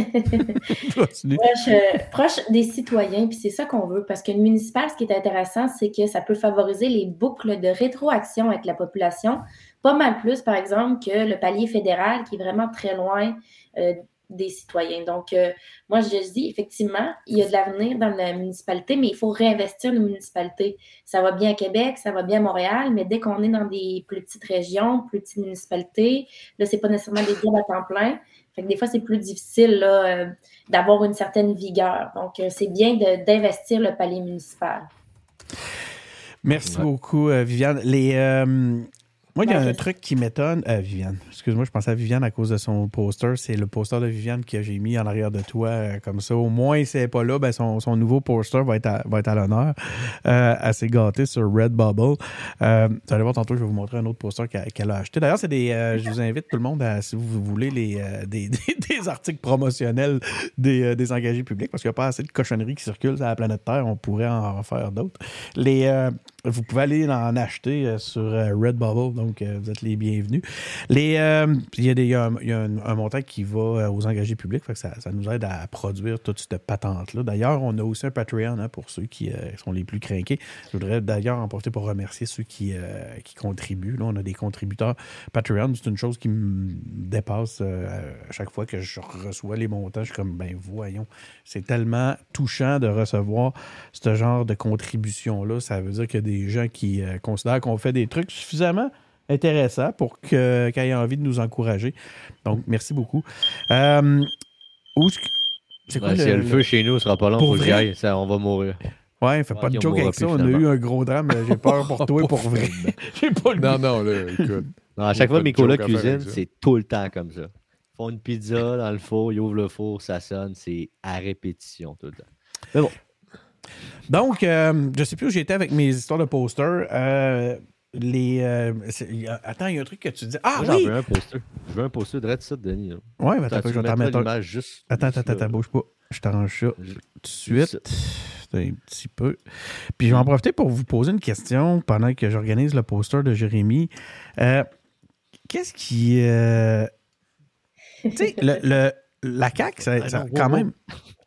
proche, euh, proche des citoyens, puis c'est ça qu'on veut. Parce que le municipal, ce qui est intéressant, c'est que ça peut favoriser les boucles de rétroaction avec la population, pas mal plus, par exemple, que le palier fédéral, qui est vraiment très loin euh, des citoyens. Donc, euh, moi, je dis, effectivement, il y a de l'avenir dans la municipalité, mais il faut réinvestir les municipalités. Ça va bien à Québec, ça va bien à Montréal, mais dès qu'on est dans des plus petites régions, plus petites municipalités, là, c'est pas nécessairement des jobs à temps plein. Fait que des fois, c'est plus difficile là, euh, d'avoir une certaine vigueur. Donc, euh, c'est bien de- d'investir le palier municipal. Merci Ouais. beaucoup, euh, Viviane. Les, euh, moi, il y a Ben, un truc qui m'étonne. euh, Viviane, excuse-moi, je pensais à Viviane à cause de son poster. C'est le poster de Viviane que j'ai mis en arrière de toi, euh, comme ça. Au moins, si elle n'est pas là, ben, son, son nouveau poster va être à, va être à l'honneur. Euh, assez gâté sur Redbubble. Euh, vous allez voir tantôt, je vais vous montrer un autre poster qu'elle a acheté. D'ailleurs, c'est des. euh, je vous invite tout le monde à, si vous voulez, les, euh, des, des- des articles promotionnels des, euh, des engagés publics, parce qu'il n'y a pas assez de cochonneries qui circulent sur la planète Terre. On pourrait en refaire d'autres. Les, euh, vous pouvez aller en acheter euh, sur euh, Redbubble, donc euh, vous êtes les bienvenus. Les, il y a, des, un, montant qui va aux engagés publics, fait que ça, nous aide à produire toute cette patente-là. D'ailleurs, on a aussi un Patreon hein, pour ceux qui sont les plus craqués. Je voudrais d'ailleurs en profiter pour remercier ceux qui, qui contribuent. Là, on a des contributeurs Patreon. C'est une chose qui me dépasse à chaque fois que je reçois les montants. Je suis comme, ben voyons, c'est tellement touchant de recevoir ce genre de contribution-là. Ça veut dire y a des gens qui euh, considèrent qu'on fait des trucs suffisamment intéressants pour que- qu'ils aient envie de nous encourager. Donc, merci beaucoup. Euh, où est-ce que- c'est quoi Ouais, le, S'il y a le feu chez nous, ce sera pas long Pour que. Ça, on va mourir. Ouais, fais Ouais, pas de joke avec ça. On a eu un gros drame. J'ai peur pour toi et pour vrai. J'ai pas le Non, non, là, écoute. Non, à chaque fois mes faire cuisinent, c'est tout le temps comme ça. Ils font une pizza dans le four, ils ouvrent le four, ça sonne, c'est à répétition tout le temps. Donc, euh, je sais plus où j'étais avec mes histoires de posters. Euh, les, euh, attends, il y a un truc que tu dis. Ah Moi, j'en oui! veux un poster. Je veux un poster de ça, Denis. là. Ouais, mais attends, je vais t'en mettre un. juste. Attends, juste attends, attends, bouge pas. Je t'arrange ça tout de suite. Un petit peu. Puis je vais en profiter pour vous poser une question pendant que j'organise le poster de Jérémy. Euh, Qu'est-ce qui. Tu sais, le, le- la CAQ, ça, ça- non, quand wow, même.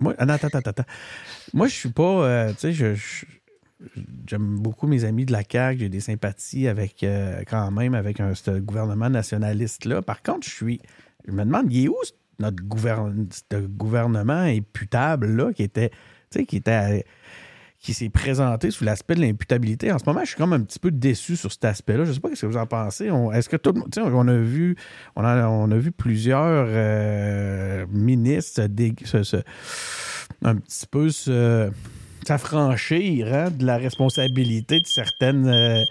Moi, ah, attends, attends, attends. Moi, je suis pas. euh, tu sais, je- je- j'aime beaucoup mes amis de la CAQ. J'ai des sympathies avec, euh, quand même, avec un, ce gouvernement nationaliste-là. Par contre, je suis. Je me demande, il est où notre gouverne, ce gouvernement imputable-là qui était. Tu sais, qui était. Qui s'est présenté sous l'aspect de l'imputabilité. En ce moment, je suis comme un petit peu déçu sur cet aspect-là. Je ne sais pas ce que vous en pensez. Est-ce que tout le monde. On a vu, on a, on a vu plusieurs euh, ministres un petit peu se- s'affranchir hein, de la responsabilité de certaines. euh,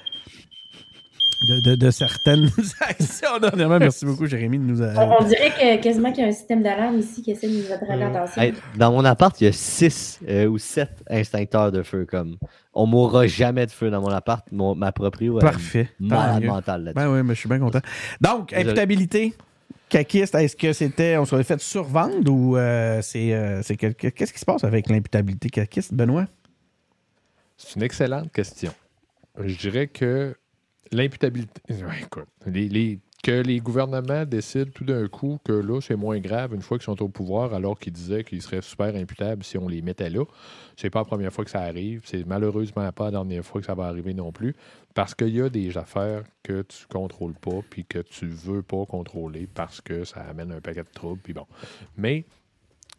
de, de- de certaines actions. Dernièrement, merci beaucoup, Jérémy, de nous. euh, On, on dirait que quasiment qu'il y a un système d'alarme ici qui essaie de nous attirer l'attention. Hey, dans mon appart, il y a 6 ou 7 instincteurs de feu. Comme on mourra jamais de feu dans mon appart. Mon, ma proprio euh, Parfait. Malade mieux. mentale là-dessus. Ben oui, mais je suis bien content. Donc, Désolé. imputabilité. Caquiste, est-ce que c'était, on s'est fait survendre ou euh, c'est, euh, c'est quel- qu'est-ce qui se passe avec l'imputabilité caquiste, Benoît? C'est une excellente question. Je dirais que l'imputabilité. Écoute, que les gouvernements décident tout d'un coup que là, c'est moins grave une fois qu'ils sont au pouvoir, alors qu'ils disaient qu'ils seraient super imputables si on les mettait là. C'est pas la première fois que ça arrive. C'est malheureusement pas la dernière fois que ça va arriver non plus. Parce qu'il y a des affaires que tu contrôles pas puis que tu veux pas contrôler parce que ça amène un paquet de troubles. Mais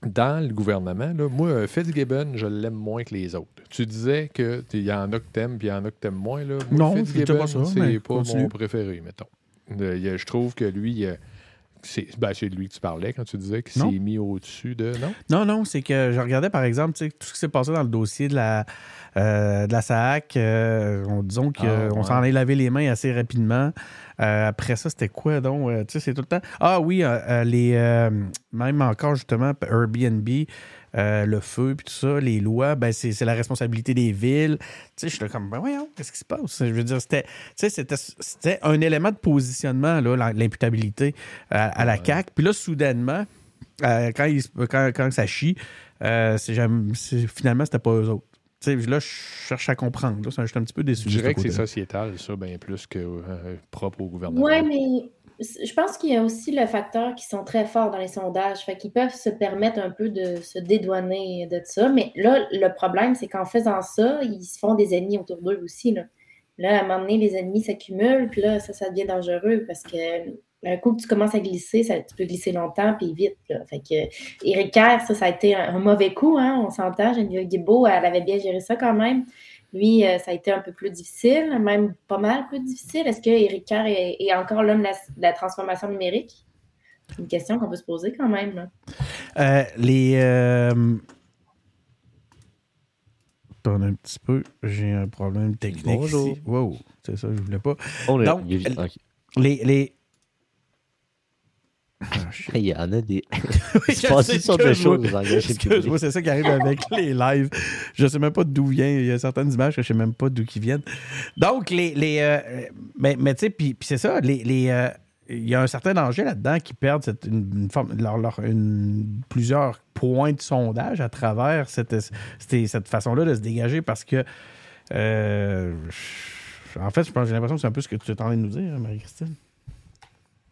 dans le gouvernement, là, moi, Fitzgibbon, je l'aime moins que les autres. Tu disais qu'il y en a que t'aimes, puis il y en a que t'aimes moins. Là. Moi, Non, Fitzgibbon, pas ça, mais c'est pas mon préféré, mettons. Euh, je trouve que lui, euh, c'est ben, lui que tu parlais quand tu disais qu'il s'est mis au-dessus de... Non? Non, non, c'est que je regardais par exemple tout ce qui s'est passé dans le dossier de la, euh, de la SAC. euh, on, disons qu'on Ah, ouais. s'en est lavé les mains assez rapidement. Euh, après ça, c'était quoi donc? Tu sais, c'est tout le temps. Ah oui, les même encore justement Airbnb, euh, le feu, puis tout ça, les lois, ben c'est c'est la responsabilité des villes. Tu sais, je suis là comme, ben voyons, qu'est-ce qui se passe? Je veux dire, c'était tu sais, c'était- c'était un élément de positionnement, là, l'imputabilité à, à la Ouais. CAQ. Puis là, soudainement, euh, quand, il quand, quand ça chie, euh, c'est jamais- c'est- finalement, c'était pas eux autres. Tu sais, là, je cherche à comprendre. Là, Ça, je suis un petit peu déçu. Je dirais que c'est sociétal, ça, bien plus que euh, propre au gouvernement. Oui, mais je pense qu'il y a aussi le facteur qu'ils sont très forts dans les sondages. Fait qu'ils peuvent se permettre un peu de se dédouaner de ça. Mais là, le problème, c'est qu'en faisant ça, ils se font des ennemis autour d'eux aussi. Là. Là, à un moment donné, les ennemis s'accumulent, puis là, ça, ça devient dangereux parce que un coup que tu commences à glisser, ça, tu peux glisser longtemps, puis vite. Fait que Éric Kerr, ça, ça a été un, un mauvais coup, hein, on s'entend. Geneviève Guilbeault, elle avait bien géré ça quand même. Lui, euh, ça a été un peu plus difficile, même pas mal plus difficile. Est-ce que Éric Kerr est, est encore l'homme de la, de la transformation numérique? C'est une question qu'on peut se poser quand même. là. Euh, les. euh, Attends un petit peu. J'ai un problème technique Bonjour. ici. Wow, c'est ça, je voulais pas. On est- Donc. Les. les... Ah. Il y en a des. Oui, Il se je passe sais, toutes sortes de excuse-moi. choses. engagées Excuse-moi, publiques. c'est ça qui arrive avec les lives. Je sais même pas d'où vient. Il y a certaines images que je sais même pas d'où qui viennent. Donc, les. les euh, mais, mais tu sais, puis c'est ça, les. les, euh, il y a un certain danger là-dedans qui perdent cette, une, une forme, leur, leur- une- plusieurs points de sondage à travers cette, cette, cette façon-là de se dégager parce que. euh, en fait, je pense j'ai l'impression que c'est un peu ce que tu es en train de nous dire, Marie-Christine.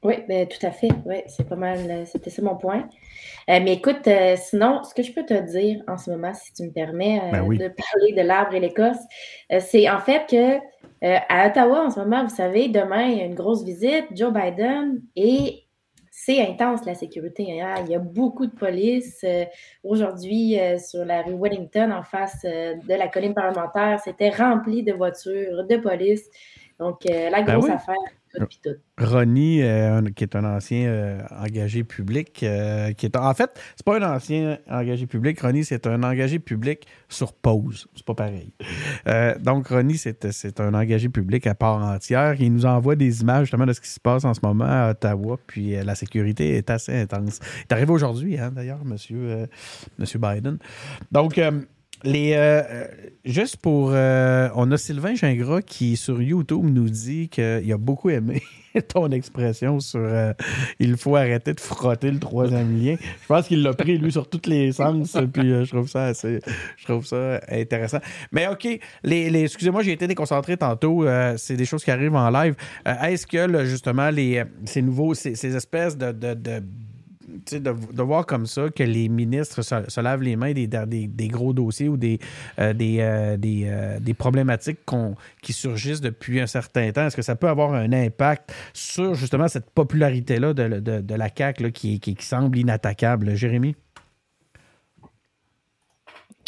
Oui, ben, tout à fait. Oui, c'est pas mal. euh, C'était ça mon point. Euh, mais écoute, euh, sinon, ce que je peux te dire en ce moment, si tu me permets euh, Ben oui. de parler de l'arbre et l'Écosse, c'est en fait que à Ottawa, en ce moment, vous savez, demain, il y a une grosse visite, Joe Biden, et c'est intense la sécurité. hein. Il y a beaucoup de police. Aujourd'hui, sur la rue Wellington, en face de la colline parlementaire, c'était rempli de voitures, de police. Donc, euh, la Ben grosse oui. affaire, tout tout. Ronnie, euh, qui est un ancien euh, engagé public, qui est en fait, c'est pas un ancien engagé public. Ronnie, c'est un engagé public sur pause. C'est pas pareil. Donc, Ronnie, c'est c'est un engagé public à part entière. Il nous envoie des images justement de ce qui se passe en ce moment à Ottawa. Puis la sécurité est assez intense. Il est arrivé aujourd'hui, hein, d'ailleurs, monsieur, monsieur Biden. Donc, les, euh, euh, juste pour. euh, on a Sylvain Gingras qui, sur YouTube, nous dit qu'il a beaucoup aimé ton expression sur il faut arrêter de frotter le troisième lien. Je pense qu'il l'a pris, lui, sur tous les sens. Puis je trouve ça assez. Je trouve ça intéressant. Mais OK, les, les- excusez-moi, j'ai été déconcentré tantôt. c'est des choses qui arrivent en live. Est-ce que, là, justement, les, ces nouveaux, ces, ces espèces de de, voir comme ça que les ministres se, lavent les mains des, gros dossiers ou des, euh, euh, euh, problématiques qui surgissent depuis un certain temps, est-ce que ça peut avoir un impact sur justement cette popularité-là de, la CAQ là, qui, semble inattaquable? Jérémy?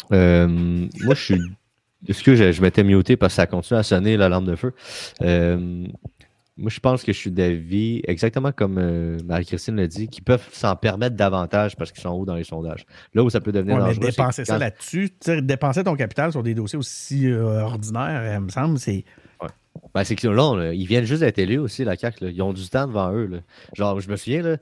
moi, je suis. Est-ce que je, je m'étais muté parce que ça continue à sonner la lampe de feu? Moi, je pense que je suis d'avis, exactement comme euh, Marie-Christine l'a dit, qu'ils peuvent s'en permettre davantage parce qu'ils sont hauts dans les sondages. Là où ça peut devenir ouais, dangereux. Mais dépenser ça là-dessus, dépenser ton capital sur des dossiers aussi euh, ordinaires, il me semble, c'est. Ouais. Ben, c'est que là, là, ils viennent juste d'être élus aussi, la CAQ. Ils ont du temps devant eux. Là. Genre, je me souviens, là,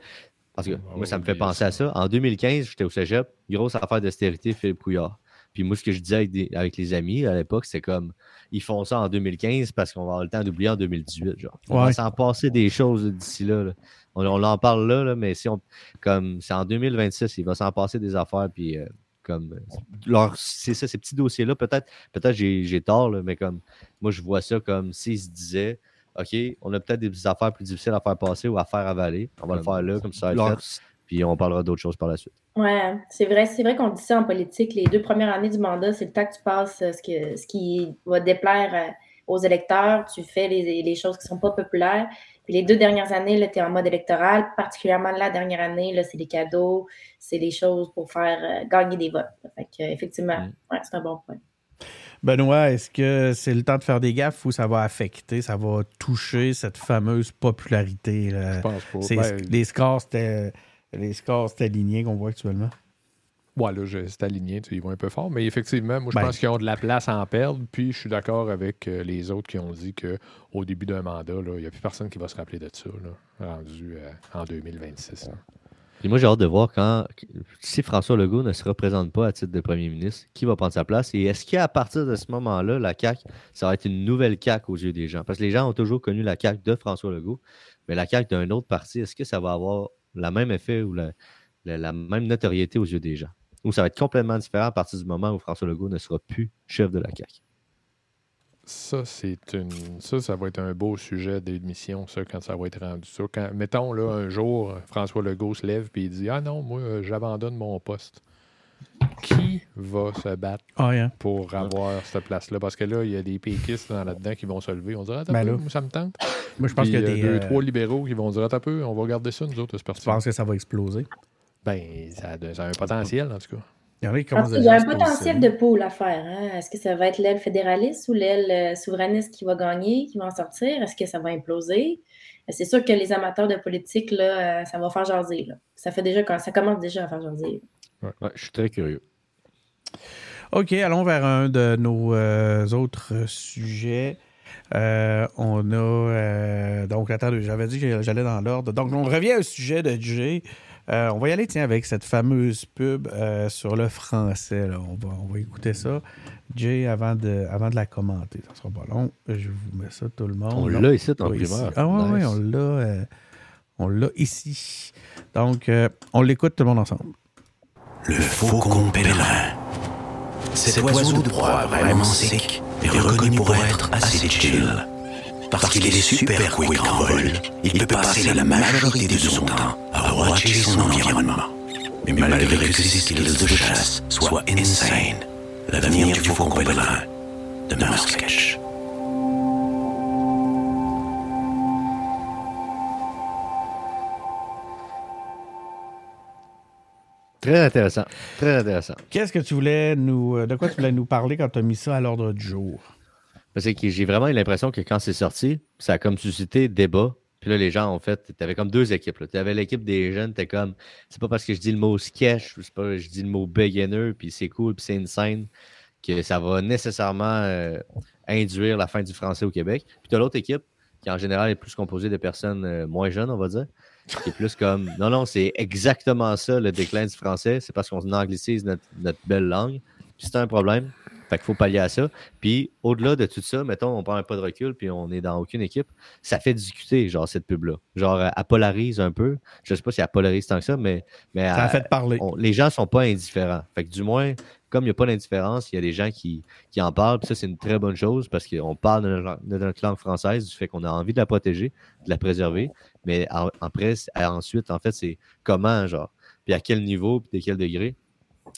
parce que moi, ça me fait penser à ça. En 2015, j'étais au cégep, grosse affaire d'austérité, Philippe Couillard. Puis moi, ce que je disais avec, des, avec les amis à l'époque, c'est comme ils font ça en 2015 parce qu'on va avoir le temps d'oublier en 2018. Genre. On Ouais. va s'en passer des choses d'ici là. là. On, on en parle là, là, mais si on comme c'est en 2026, il va s'en passer des affaires. Puis euh, comme leur- c'est ça, ces petits dossiers-là, peut-être, peut-être j'ai, j'ai tort, là, mais comme moi, je vois ça comme s'ils se disaient. OK, on a peut-être des affaires plus difficiles à faire passer ou à faire avaler. On va le faire là, comme ça, Leur- fait, puis on parlera d'autres choses par la suite. Ouais, c'est vrai, c'est vrai qu'on dit ça en politique. Les deux premières années du mandat, c'est le temps que tu passes euh, ce, que, ce qui va déplaire euh, aux électeurs. Tu fais les, les choses qui sont pas populaires. Puis les deux dernières années, tu es en mode électoral. Particulièrement la dernière année, là, c'est les cadeaux, c'est les choses pour faire euh, gagner des votes. Fait que, effectivement, ouais, c'est un bon point. Benoît, est-ce que c'est le temps de faire des gaffes ou ça va affecter, ça va toucher cette fameuse popularité? là? Je pense pas. Ben, les scores, c'était les scores, alignés qu'on voit actuellement. Ouais, là, c'est aligné, ils vont un peu fort. Mais effectivement, moi, je Ben. pense qu'ils ont de la place à en perdre. Puis, je suis d'accord avec euh, les autres qui ont dit qu'au début d'un mandat, là, il n'y a plus personne qui va se rappeler de ça, là, rendu euh, en 2026. là. Et moi, j'ai hâte de voir quand, si François Legault ne se représente pas à titre de premier ministre, qui va prendre sa place et est-ce qu'à partir de ce moment-là, la CAQ, ça va être une nouvelle CAQ aux yeux des gens? Parce que les gens ont toujours connu la CAQ de François Legault, mais la CAQ d'un autre parti, est-ce que ça va avoir le même effet ou la, la- la même notoriété aux yeux des gens? Ou ça va être complètement différent à partir du moment où François Legault ne sera plus chef de la CAQ? Ça, c'est une. Ça, ça va être un beau sujet d'émission, ça, quand ça va être rendu ça. Mettons, là, un jour, François Legault se lève et il dit Ah non, moi, j'abandonne mon poste. Qui va se battre Ah, pour avoir cette place-là? Parce que là, il y a des péquistes dans- là-dedans qui vont se lever. On dirait, attends Ben peu, moi, ça me tente. Moi, je pense qu'il y a euh, des. deux, euh, trois libéraux qui vont dire, attends un peu, on va regarder ça, nous autres, ce je parti. pense que ça va exploser? Ben, ça a, de- ça a un potentiel, en tout cas. Il y en a qui commencent qu'il y a un potentiel de pôle à faire. Hein? Est-ce que ça va être l'aile fédéraliste ou l'aile euh, souverainiste qui va gagner, qui va en sortir? Est-ce que ça va imploser? C'est sûr que les amateurs de politique, là, ça va faire jaser. Là. Ça, fait déjà, ça commence déjà à faire jaser. Ouais, je suis très curieux. OK, allons vers un de nos euh, autres sujets. Euh, on a. euh, donc, attendez, j'avais dit que j'allais dans l'ordre. Donc, on revient au sujet de Jay. On va y aller, tiens, avec cette fameuse pub sur le français. là. On, va, on va écouter ça. Jay, avant de, avant de la commenter, ça sera pas long. Je vous mets ça, tout le monde. On l'a ici en primeur. Ah oui, Nice. oui, on l'a. on l'a ici. Donc, on l'écoute tout le monde ensemble. Le faucon pèlerin. Cet oiseau de proie vraiment sec est reconnu pour être assez chill. Parce qu'il est super quick en vol, il peut passer la majorité de son temps à watcher son environnement. Mais malgré que ses skills de chasse soient insane, l'avenir du faucon pèlerin demeure sketch. Très intéressant. Très intéressant. Qu'est-ce que tu voulais nous. euh, De quoi tu voulais nous parler quand tu as mis ça à l'ordre du jour? Parce que j'ai vraiment eu l'impression que quand c'est sorti, ça a comme suscité débat. Puis là, les gens ont fait, tu avais comme deux équipes. Tu avais l'équipe des jeunes, tu comme, c'est pas parce que je dis le mot sketch, c'est pas je dis le mot beginner, puis c'est cool, puis c'est une scène, que ça va nécessairement euh, induire la fin du français au Québec. Puis tu as l'autre équipe, qui en général est plus composée de personnes euh, moins jeunes, on va dire, qui est plus comme, non, non, c'est exactement ça le déclin du français, c'est parce qu'on anglicise notre, notre belle langue. Puis c'est un problème. Fait qu'il faut pallier à ça. Puis au-delà de tout ça, mettons, on prend un pas de recul, puis on est dans aucune équipe, ça fait discuter, genre, cette pub-là. Genre, elle polarise un peu. Je sais pas si elle polarise tant que ça, mais, mais Ça a fait parler. on- les gens sont pas indifférents. Fait que du moins, comme il n'y a pas d'indifférence, il y a des gens qui, qui en parlent. Puis ça, c'est une très bonne chose parce qu'on parle de notre, langue française, du fait qu'on a envie de la protéger, de la préserver. Mais en, après, ensuite, en fait, c'est comment, genre, puis à quel niveau, puis de quel degré.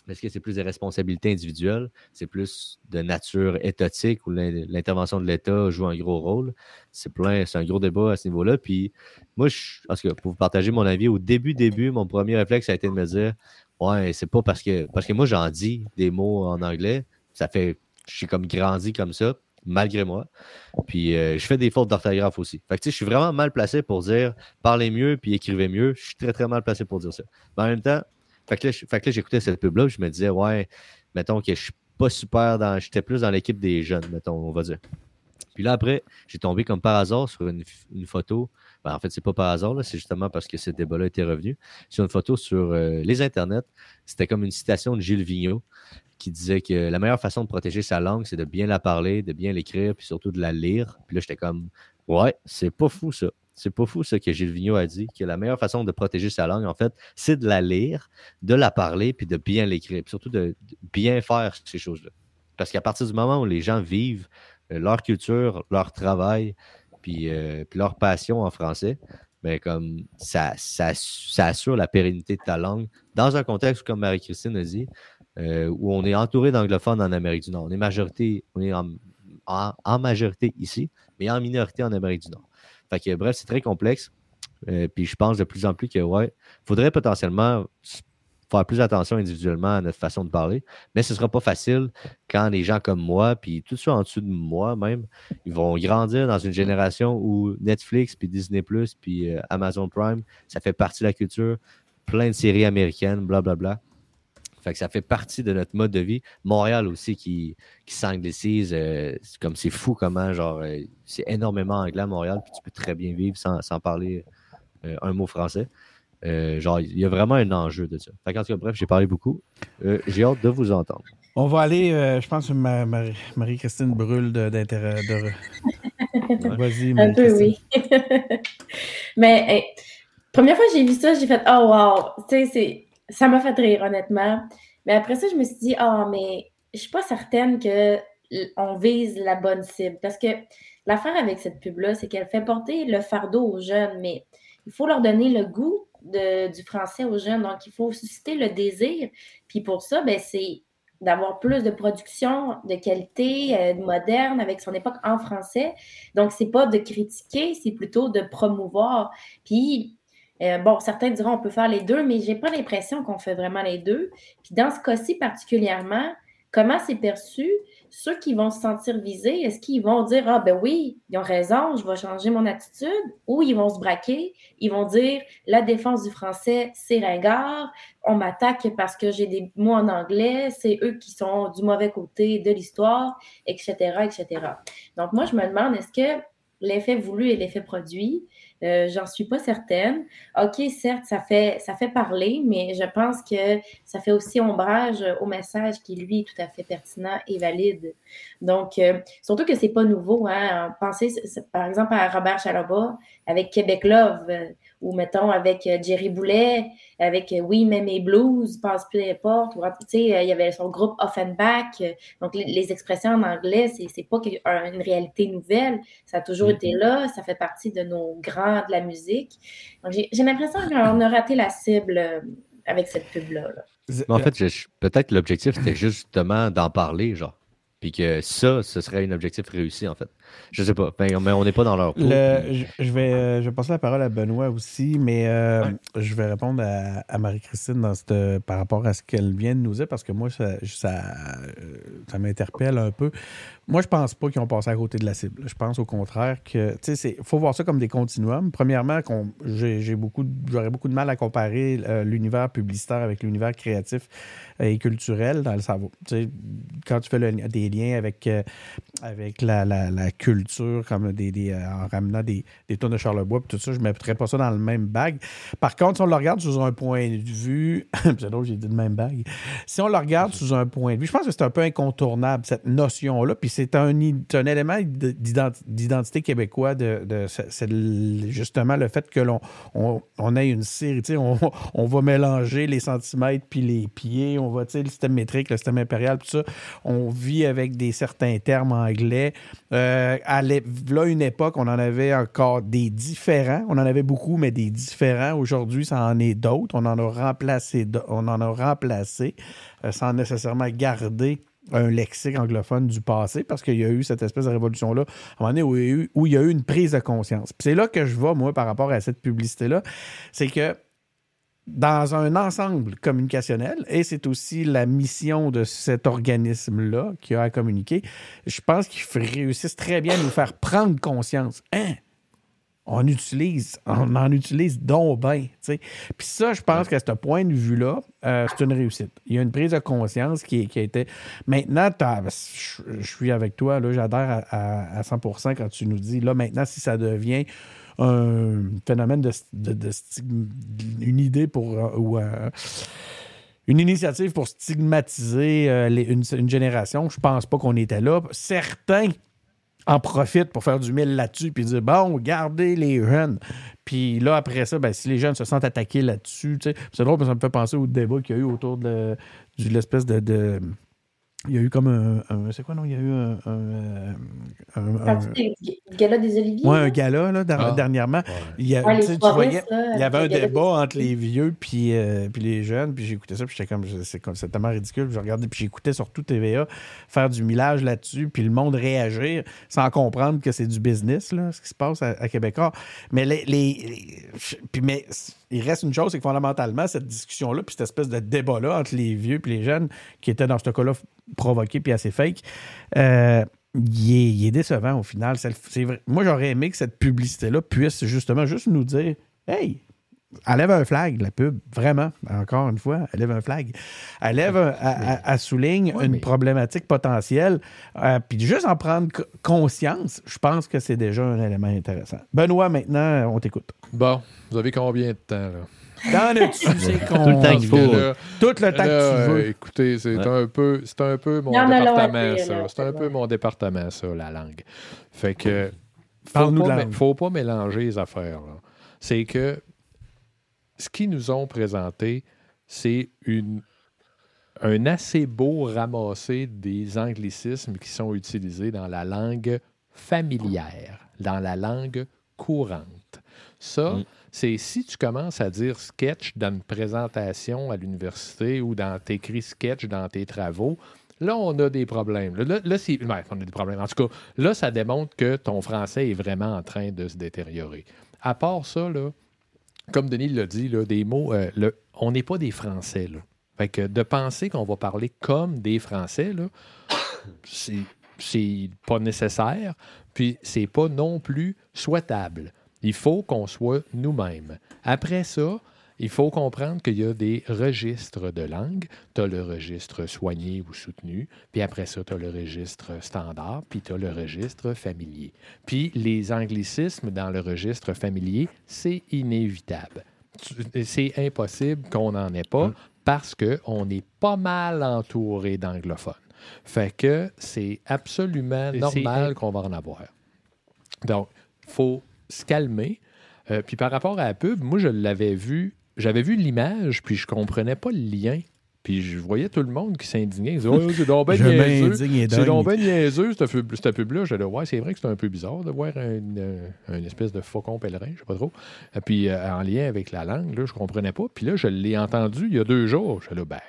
Est-ce que c'est plus des responsabilités individuelles? C'est plus de nature étatique où l'intervention de l'État joue un gros rôle? C'est plein, c'est un gros débat à ce niveau-là. Puis moi, parce que pour vous partager mon avis, au début, début, mon premier réflexe a été de me dire Ouais, c'est pas parce que parce que moi j'en dis des mots en anglais. Ça fait j'ai comme grandi comme ça, malgré moi. Puis euh, je fais des fautes d'orthographe aussi. Fait que je suis vraiment mal placé pour dire parlez mieux puis écrivez mieux. Je suis très très mal placé pour dire ça. Mais en même temps, fait que là, j'écoutais cette pub-là, je me disais, ouais, mettons que je suis pas super dans. J'étais plus dans l'équipe des jeunes, mettons, on va dire. Puis là, après, j'ai tombé comme par hasard sur une, photo. Ben, en fait, c'est pas par hasard, c'est justement parce que ce débat-là était revenu. Sur une photo sur euh, les internets. C'était comme une citation de Gilles Vigneault qui disait que la meilleure façon de protéger sa langue, c'est de bien la parler, de bien l'écrire, puis surtout de la lire. Puis là, j'étais comme, ouais, c'est pas fou ça. C'est pas fou ce que Gilles Vigneault a dit, que la meilleure façon de protéger sa langue, en fait, c'est de la lire, de la parler, puis de bien l'écrire, puis surtout de, bien faire ces choses-là. Parce qu'à partir du moment où les gens vivent euh, leur culture, leur travail, puis, euh, puis leur passion en français, mais ben, comme ça, ça, assure la pérennité de ta langue dans un contexte, comme Marie-Christine a dit, euh, où on est entouré d'anglophones en Amérique du Nord. On est majorité, on est en majorité ici, mais en minorité en Amérique du Nord. Fait que, bref, c'est très complexe. Euh, puis je pense de plus en plus que, ouais, faudrait potentiellement faire plus attention individuellement à notre façon de parler. Mais ce ne sera pas facile quand les gens comme moi, puis tout ça en dessous de moi même, ils vont grandir dans une génération où Netflix, puis Disney, puis euh, Amazon Prime, ça fait partie de la culture, plein de séries américaines, blablabla. Bla, bla. Fait que ça fait partie de notre mode de vie. Montréal aussi qui, qui. Euh, comme c'est fou comment, genre, euh, c'est énormément anglais à Montréal, puis tu peux très bien vivre sans, parler euh, un mot français. Genre, il y a vraiment un enjeu de ça. Fait que, bref, j'ai parlé beaucoup. j'ai hâte de vous entendre. On va aller, je pense que Marie-Christine brûle d'intérêt. De... Vas-y, Un peu, oui. Mais, première fois que j'ai vu ça, j'ai fait, oh wow, tu sais, c'est ça m'a fait rire, honnêtement. Mais après ça, je me suis dit, ah, mais je suis pas certaine qu'on vise la bonne cible. Parce que l'affaire avec cette pub-là, c'est qu'elle fait porter le fardeau aux jeunes, mais il faut leur donner le goût du français aux jeunes. Donc, il faut susciter le désir. Puis pour ça, ben, c'est d'avoir plus de production de qualité, euh, moderne, avec son époque en français. Donc, c'est pas de critiquer, c'est plutôt de promouvoir. Puis, euh, bon, certains diront on peut faire les deux, mais j'ai pas l'impression qu'on fait vraiment les deux. Puis dans ce cas-ci particulièrement, comment c'est perçu? Ceux qui vont se sentir visés, est-ce qu'ils vont dire Ah ben oui, ils ont raison, je vais changer mon attitude, ou ils vont se braquer, ils vont dire la défense du français, c'est ringard, on m'attaque parce que j'ai des mots en anglais, c'est eux qui sont du mauvais côté de l'histoire, etc., etc. Donc moi, je me demande, est-ce que l'effet voulu et l'effet produit, euh, j'en suis pas certaine. OK, certes, ça fait, ça fait parler, mais je pense que ça fait aussi ombrage au message qui, lui, est tout à fait pertinent et valide. Donc, euh, surtout que c'est pas nouveau. Hein? Pensez, par exemple, à Robert Chalaba avec Québec Love ou mettons avec euh, Jerry Boulet, avec euh, Oui, mais mes blues, passe peu importe. Tu sais, euh, il y avait son groupe Offenbach. Donc, les, expressions en anglais, c'est pas une réalité nouvelle. Ça a toujours été mm-hmm. là. Ça fait partie de nos grands de la musique. Donc, j'ai l'impression qu'on a raté la cible avec cette pub-là. En fait, peut-être l'objectif, c'était justement d'en parler, genre. Puis que ça, ce serait un objectif réussi, en fait. Je sais pas. Ben, mais on n'est pas dans leur je, vais, euh, je vais passer la parole à Benoît aussi, mais euh, je vais répondre à, Marie-Christine par rapport à ce qu'elle vient de nous dire, parce que moi, ça, ça, ça m'interpelle un peu. Moi, je pense pas qu'ils ont passé à côté de la cible. Je pense au contraire que, tu sais, il faut voir ça comme des continuums. Premièrement, j'ai beaucoup, j'aurais beaucoup de mal à comparer euh, l'univers publicitaire avec l'univers créatif et culturel dans le cerveau. Tu sais, quand tu fais des liens avec, euh, avec la, culture, comme des, euh, en ramenant des, des tonnes de Charlebois, tout ça, je ne mettrais pas ça dans le même bag. Par contre, si on le regarde sous un point de vue, j'ai dit le même. Si on le regarde sous un point de vue, je pense que c'est un peu incontournable, cette notion-là. Puis c'est un, un, élément d'identité québécois de, c'est justement le fait que l'on on, ait une série, on, on va mélanger les centimètres puis les pieds, on va, le système métrique, le système impérial, tout ça. On vit avec des certains termes anglais. Euh, à là, une époque, on en avait encore des différents. On en avait beaucoup, mais des différents. Aujourd'hui, ça en est d'autres. On en a remplacé, on en a remplacé euh, sans nécessairement garder un lexique anglophone du passé parce qu'il y a eu cette espèce de révolution-là, à un moment donné où il y a eu, où il y a eu une prise de conscience. c'est là que je vois, moi, par rapport à cette publicité-là, c'est que dans un ensemble communicationnel, et c'est aussi la mission de cet organisme-là qui a à communiquer, je pense qu'ils réussissent très bien à nous faire prendre conscience. Hein? on utilise, on en utilise donc bien. Puis ça, je pense qu'à ce point de vue-là, euh, c'est une réussite. Il y a une prise de conscience qui, qui a été. Maintenant, je, suis avec toi, j'adhère à, 100% quand tu nous dis, là, maintenant, si ça devient un phénomène de, une idée pour. Euh, ou euh, une initiative pour stigmatiser une, une, génération, je pense pas qu'on était là. Certains en profite pour faire du mille là-dessus, puis dire bon, gardez les jeunes. Puis là, après ça, ben, si les jeunes se sentent attaqués là-dessus, c'est drôle, que ça me fait penser au débat qu'il y a eu autour de, l'espèce de, de il y a eu comme un. c'est quoi, non? Il y a eu un. un, un, gala des Oliviers. Oui, un gala, là, ah. dernièrement. Il y, a, tu voyais, il y avait un débat entre les vieux puis, euh, puis les jeunes, puis j'écoutais ça, puis j'étais comme. C'est tellement ridicule. Je regardais, puis j'écoutais surtout TVA faire du millage là-dessus, puis le monde réagir sans comprendre que c'est du business, là, ce qui se passe à, Québécois. Mais les. les, puis, mais il reste une chose, c'est que fondamentalement, cette discussion-là, puis cette espèce de débat-là entre les vieux et les jeunes qui étaient dans ce cas-là provoqué puis assez fake, euh, il, est, décevant au final. Moi, j'aurais aimé que cette publicité-là puisse justement juste nous dire Hey, elle lève un flag, la pub, vraiment, encore une fois, elle lève un flag. Elle lève, elle, souligne une problématique potentielle, euh, puis juste en prendre conscience, je pense que c'est déjà un élément intéressant. Benoît, maintenant, on t'écoute. Bon, vous avez combien de temps, là? Dans le dessus, c'est Tout le temps qu'il faut. tout le temps que tu veux. Écoutez, c'est un peu, c'est un peu mon département, ça. C'est un peu mon département, ça, la langue. Fait que faut pas, faut pas mélanger les affaires. C'est que ce qu'ils nous ont présenté, c'est une un assez beau ramassé des anglicismes qui sont utilisés dans la langue familière, dans la langue courante. Ça, mm c'est si tu commences à dire sketch dans une présentation à l'université ou dans t'écris sketch dans tes travaux, là, on a des problèmes. Là, là, on a des problèmes. En tout cas, là, ça démontre que ton français est vraiment en train de se détériorer. À part ça, là, comme Denis l'a dit, des mots, euh, on n'est pas des Français. Là. Fait de penser qu'on va parler comme des Français, c'est pas nécessaire, puis c'est pas non plus souhaitable. Il faut qu'on soit nous-mêmes. Après ça, il faut comprendre qu'il y a des registres de langue. Tu as le registre soigné ou soutenu, puis après ça, tu as le registre standard, puis tu as le registre familier. Puis les anglicismes dans le registre familier, c'est inévitable. C'est impossible qu'on n'en ait pas hum. parce qu'on est pas mal entouré d'anglophones. Fait que c'est absolument normal qu'on va en avoir. Donc, il faut se calmer. Euh, puis par rapport à la pub, moi, je l'avais vu, j'avais vu l'image, puis je comprenais pas le lien. Puis je voyais tout le monde qui s'indignait. Ils disaient, c'est donc niaiseux. C'est donc niaiseux, cette pub-là. J'allais, ouais, c'est vrai que c'est un peu bizarre de voir une, euh, espèce de faucon pèlerin, je sais pas trop. Et puis euh, en lien avec la langue, là, je comprenais pas. Puis là, je l'ai entendu il y a deux jours. Je là, ben,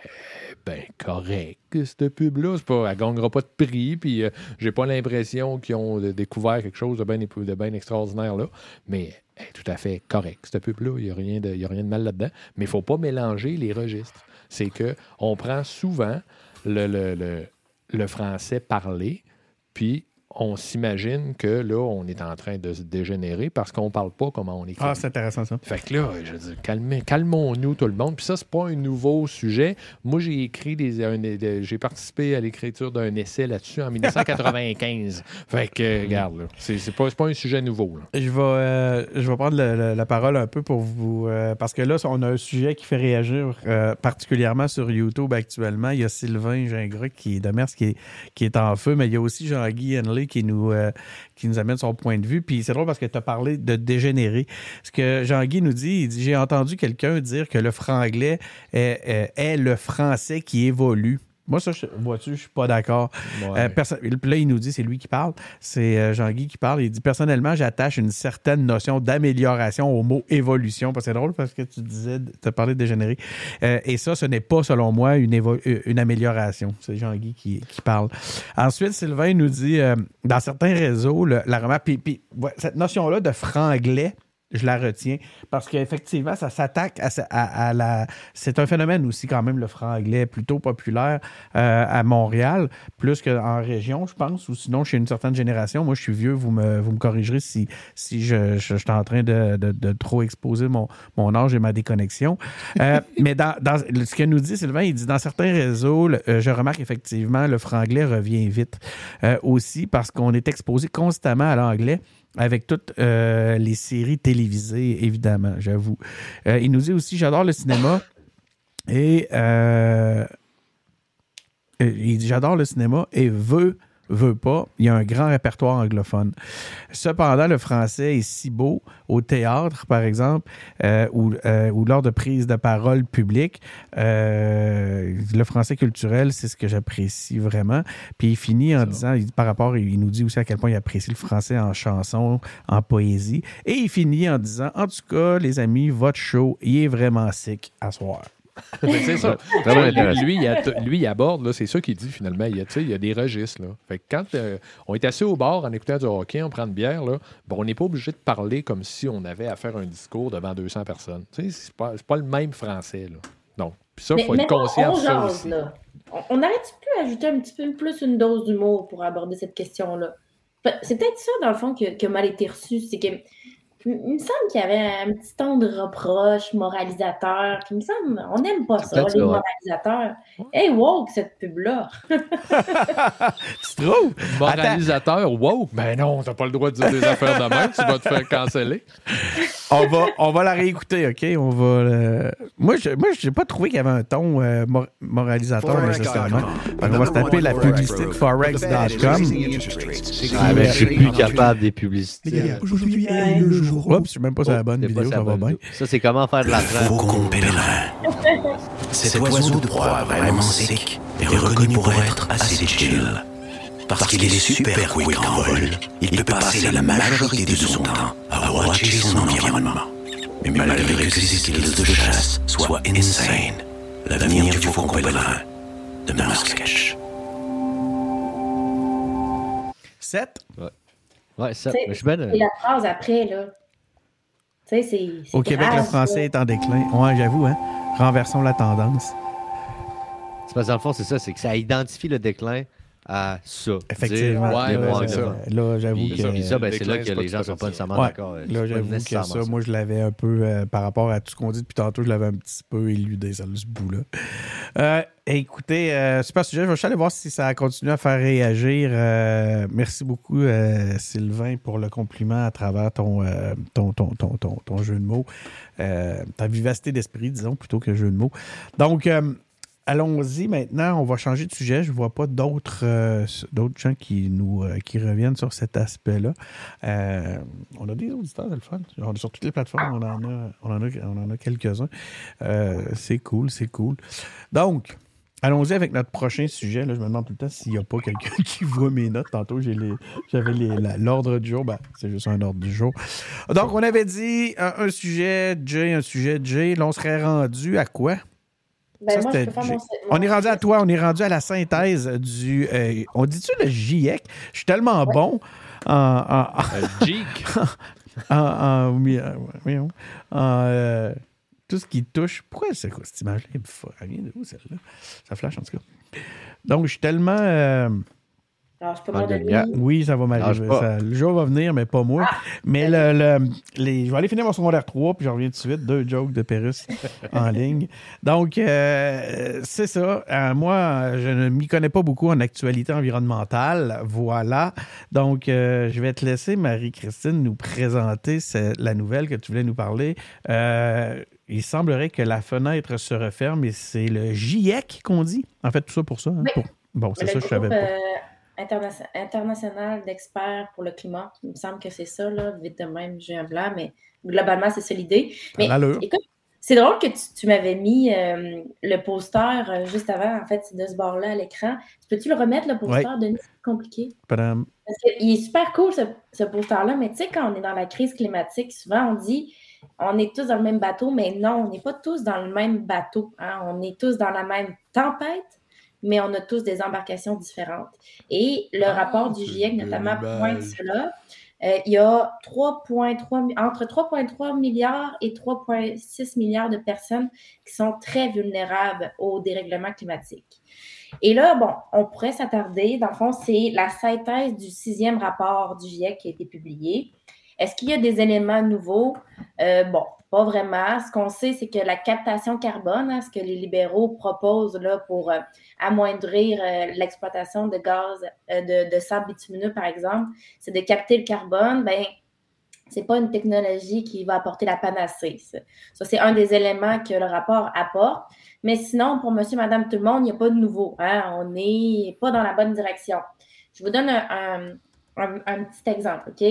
ben correct, cette pub-là. Pas, elle ne gagnera pas de prix, puis euh, j'ai pas l'impression qu'ils ont découvert quelque chose de bien de extraordinaire là. Mais elle est tout à fait correct, cette pub-là. Il n'y a, rien de, a rien de mal là-dedans. Mais il ne faut pas mélanger les registres. C'est qu'on prend souvent le, le, français parlé, puis on s'imagine que là, on est en train de se dégénérer parce qu'on parle pas comment on écrit. Ah, c'est intéressant ça. Fait que là, je calmez- calmons-nous tout le monde. Puis ça, c'est pas un nouveau sujet. Moi, j'ai écrit des, j'ai participé à l'écriture d'un essai là-dessus en 1995. fait que, regarde, là, c'est pas, pas un sujet nouveau. là. Je vais, euh, je vais prendre le- le- la parole un peu pour vous. euh, parce que là, on a un sujet qui fait réagir euh, particulièrement sur YouTube actuellement. Il y a Sylvain Gingras qui est de Mers qui est, qui est en feu, mais il y a aussi Jean-Guy Henley qui nous, euh, qui nous amène son point de vue. Puis c'est drôle parce que tu as parlé de dégénérer. Ce que Jean-Guy nous dit, il dit J'ai entendu quelqu'un dire que le franglais est, est- est le français qui évolue. Moi, ça, vois-tu, je suis pas d'accord. Euh, puis là, il nous dit, c'est lui qui parle, c'est euh, Jean-Guy qui parle. Il dit Personnellement, j'attache une certaine notion d'amélioration au mot évolution. Parce que C'est drôle parce que tu disais, tu as parlé de dégénérer. Euh, et ça, ce n'est pas, selon moi, une, amélioration. C'est Jean-Guy qui, qui parle. Ensuite, Sylvain nous dit dans certains réseaux, le- la remarque, puis, puis, ouais, cette notion-là de franglais, je la retiens parce qu'effectivement, ça s'attaque à, sa- à- à la. C'est un phénomène aussi, quand même, le franglais, plutôt populaire euh, à Montréal, plus qu'en région, je pense, ou sinon chez une certaine génération. Moi, je suis vieux, vous me, vous me corrigerez si, si je, je- je suis en train de, de- de trop exposer mon, mon âge et ma déconnexion. Euh, mais dans, dans- ce que nous dit Sylvain, il dit dans certains réseaux, le- euh, je remarque effectivement, le franglais revient vite euh, aussi parce qu'on est exposé constamment à l'anglais avec toutes euh, les séries télévisées, évidemment, j'avoue. Euh, il nous dit aussi, j'adore le cinéma et euh, il dit, j'adore le cinéma et veut, veut pas, il y a un grand répertoire anglophone. Cependant, le français est si beau au théâtre, par exemple, euh, ou, euh, ou lors de prises de parole publiques. Euh, le français culturel, c'est ce que j'apprécie vraiment. Puis il finit en disant, il- par rapport, il nous dit aussi à quel point il apprécie le français en chanson, en poésie. Et il finit en disant, en tout cas, les amis, votre show, il est vraiment sick à soir. Mais c'est ça. Lui, il, a- lui, il aborde, là, c'est ça qu'il dit finalement. Il y a, tu sais, il y a des registres. Là. Fait que quand euh, on est assis au bar en écoutant du hockey, on prend une bière, là, ben, on n'est pas obligé de parler comme si on avait à faire un discours devant 200 personnes. C'est pas, pas le même français. Là. Donc, puis ça, il faut être conscient on de ça jase, aussi. là. On, pu ajouter un petit peu plus une dose d'humour pour aborder cette question-là? C'est peut-être ça, dans le fond, que, que mal été reçu. C'est que. Il me semble qu'il y avait un petit ton de reproche moralisateur. Puis il me semble, on n'aime pas ça, les moralisateurs. Hey, woke, cette pub-là. Tu trouves? Moralisateur, wow! Ben non, t'as pas le droit de dire des affaires de même, tu vas te faire canceller. on va, on va la réécouter, OK? On va. euh, Moi, je moi, j'ai pas trouvé qu'il y avait un ton euh, mor- moralisateur nécessairement. Fait qu'on va se taper la publicité de forex.com. Ah, ben, je suis plus capable des publicités. Aujourd'hui est le jour. Oups, je suis même pas sur la bonne C'est vidéo, ça va bien. Ça, c'est comment faire de l'argent. Faucon pèlerin. Cet oiseau de proie vraiment sec est reconnu pour être assez chill. Parce qu'il est super quick en vol, il peut passer la majorité de son temps à watcher son environnement. Mais malgré que ses skills de chasse soient insane, l'avenir du faucon pèlerin demeure sketch. 7. Ouais, ça. Sais, mais je suis bien. Et la phrase après, là. Tu sais, c'est. Au Québec, grave, le français ça. est en déclin. Ouais, j'avoue, hein? Renversons la tendance. C'est parce que dans le fond, c'est ça, c'est que ça identifie le déclin à ça. Effectivement. Dire, Ouais, ça. Là, j'avoue Puis, que. puis ça, ben, le c'est là que les gens tout sont pas nécessairement Ouais. d'accord. Là, j'avoue que ça, moi, je l'avais un peu, euh, par rapport à tout ce qu'on dit depuis tantôt, je l'avais un petit peu éludé, ça, ce bout-là. Euh, écoutez, euh, super sujet. Je vais juste aller voir si ça continue à faire réagir. Euh, merci beaucoup, euh, Sylvain, pour le compliment à travers ton, euh, ton, ton, ton, ton, ton jeu de mots. Euh, ta vivacité d'esprit, disons, plutôt que jeu de mots. Donc, euh, Allons-y maintenant, on va changer de sujet. Je ne vois pas d'autres euh, d'autres gens qui nous euh, qui reviennent sur cet aspect-là. Euh, on a des auditeurs, c'est le fun. Sur toutes les plateformes, on en a, on a, a quelques-uns. C'est cool, c'est cool. Donc, allons-y avec notre prochain sujet. Je me demande tout le temps s'il n'y a pas quelqu'un qui voit mes notes. Tantôt, j'avais l'ordre du jour. Ben, c'est juste un ordre du jour. Donc, on avait dit un, un sujet J, un sujet J. Là, on serait rendu à quoi? Ben, Ça, moi, je c'était peux faire J. mon- On est rendu à toi, on est rendu à la synthèse du. euh, on dit-tu le GIEC? Je suis tellement bon en. en, Jeek. en, tout ce qui touche. Pourquoi c'est quoi cette image-là? Elle me- Elle vient de où celle-là? Ça flash en tout cas. Donc, je suis tellement. euh, Alors, je peux En m'en lumière. donner. Oui, ça va m'arriver. Le jour va venir, mais pas moi. mais le, le- les, je vais aller finir mon secondaire 3, puis je reviens tout de suite. Deux jokes de Pérus en ligne. Donc, euh, c'est ça. Euh, moi, je ne m'y connais pas beaucoup en actualité environnementale. Voilà. Donc, euh, je vais te laisser, Marie-Christine, nous présenter ce- la nouvelle que tu voulais nous parler. Euh, il semblerait que la fenêtre se referme et c'est le GIEC qu'on dit. En fait, tout ça pour ça. hein, Oui. pour- Bon, c'est ça, je savais pas. Interna- international d'experts pour le climat. Il me semble que c'est ça, là. Vite de même, j'ai un blanc, mais globalement, c'est ça l'idée. Mais écoute, c'est drôle que tu, tu m'avais mis euh, le poster euh, juste avant, en fait, de ce bord-là à l'écran. Peux-tu le remettre, le poster, Denis? C'est compliqué. Padam. Parce qu'il est super cool, ce, ce poster-là, mais tu sais, quand on est dans la crise climatique, souvent on dit on est tous dans le même bateau, mais non, on n'est pas tous dans le même bateau. hein. On est tous dans la même tempête, mais on a tous des embarcations différentes. Et le Ah, rapport du GIEC, notamment, pointe cela. Euh, il y a 3,3 mi- entre 3,3 milliards et 3,6 milliards de personnes qui sont très vulnérables au dérèglement climatique. Et là, bon, on pourrait s'attarder. Dans le fond, c'est la synthèse du sixième rapport du GIEC qui a été publié. Est-ce qu'il y a des éléments nouveaux? Euh, bon, pas vraiment. Ce qu'on sait, c'est que la captation carbone, hein, ce que les libéraux proposent là, pour euh, amoindrir euh, l'exploitation de gaz, euh, de, sable bitumineux, par exemple, c'est de capter le carbone. Ben, c'est pas une technologie qui va apporter la panacée. Ça, c'est un des éléments que le rapport apporte. Mais sinon, pour monsieur, madame, tout le monde, il n'y a pas de nouveau. hein. On n'est pas dans la bonne direction. Je vous donne un petit exemple, OK?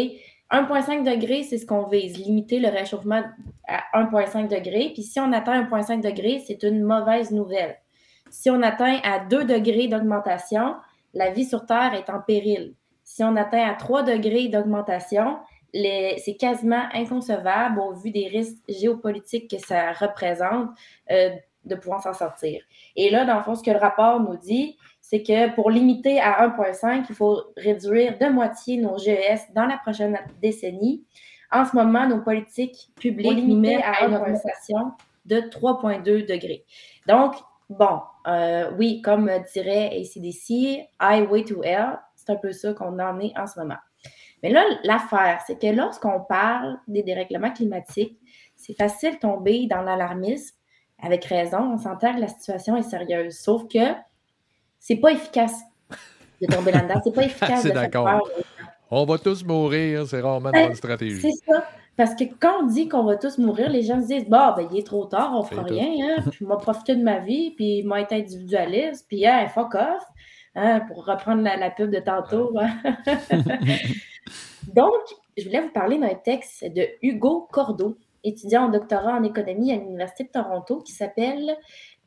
1,5 degré, c'est ce qu'on vise, limiter le réchauffement à 1,5 degré. Puis si on atteint 1,5 degré, c'est une mauvaise nouvelle. Si on atteint à 2 degrés d'augmentation, la vie sur Terre est en péril. Si on atteint à 3 degrés d'augmentation, c'est quasiment inconcevable au vu des risques géopolitiques que ça représente euh, de pouvoir s'en sortir. Et là, dans le fond, ce que le rapport nous dit, c'est que pour limiter à 1,5, il faut réduire de moitié nos GES dans la prochaine décennie. En ce moment, nos politiques publiques nous mettent à une augmentation de 3,2 degrés. Donc, bon, euh, oui, comme dirait ACDC, Highway to Hell, c'est un peu ça qu'on en est en ce moment. Mais là, l'affaire, c'est que lorsqu'on parle des dérèglements climatiques, c'est facile de tomber dans l'alarmisme. Avec raison, on s'entend que la situation est sérieuse. Sauf que c'est pas efficace de tomber là-dedans. C'est pas efficace C'est de faire d'accord. peur. On va tous mourir, c'est rarement une bonne stratégie. C'est ça. Parce que quand on dit qu'on va tous mourir, les gens se disent Bah, ben, il est trop tard, on fera rien. Hein? Puis, je vais profiter de ma vie, puis moi être individualiste, puis hein, fuck off. Hein, pour reprendre la, la pub de tantôt. hein. Donc, je voulais vous parler d'un texte de Hugo Cordeau, étudiant en doctorat en économie à l'Université de Toronto, qui s'appelle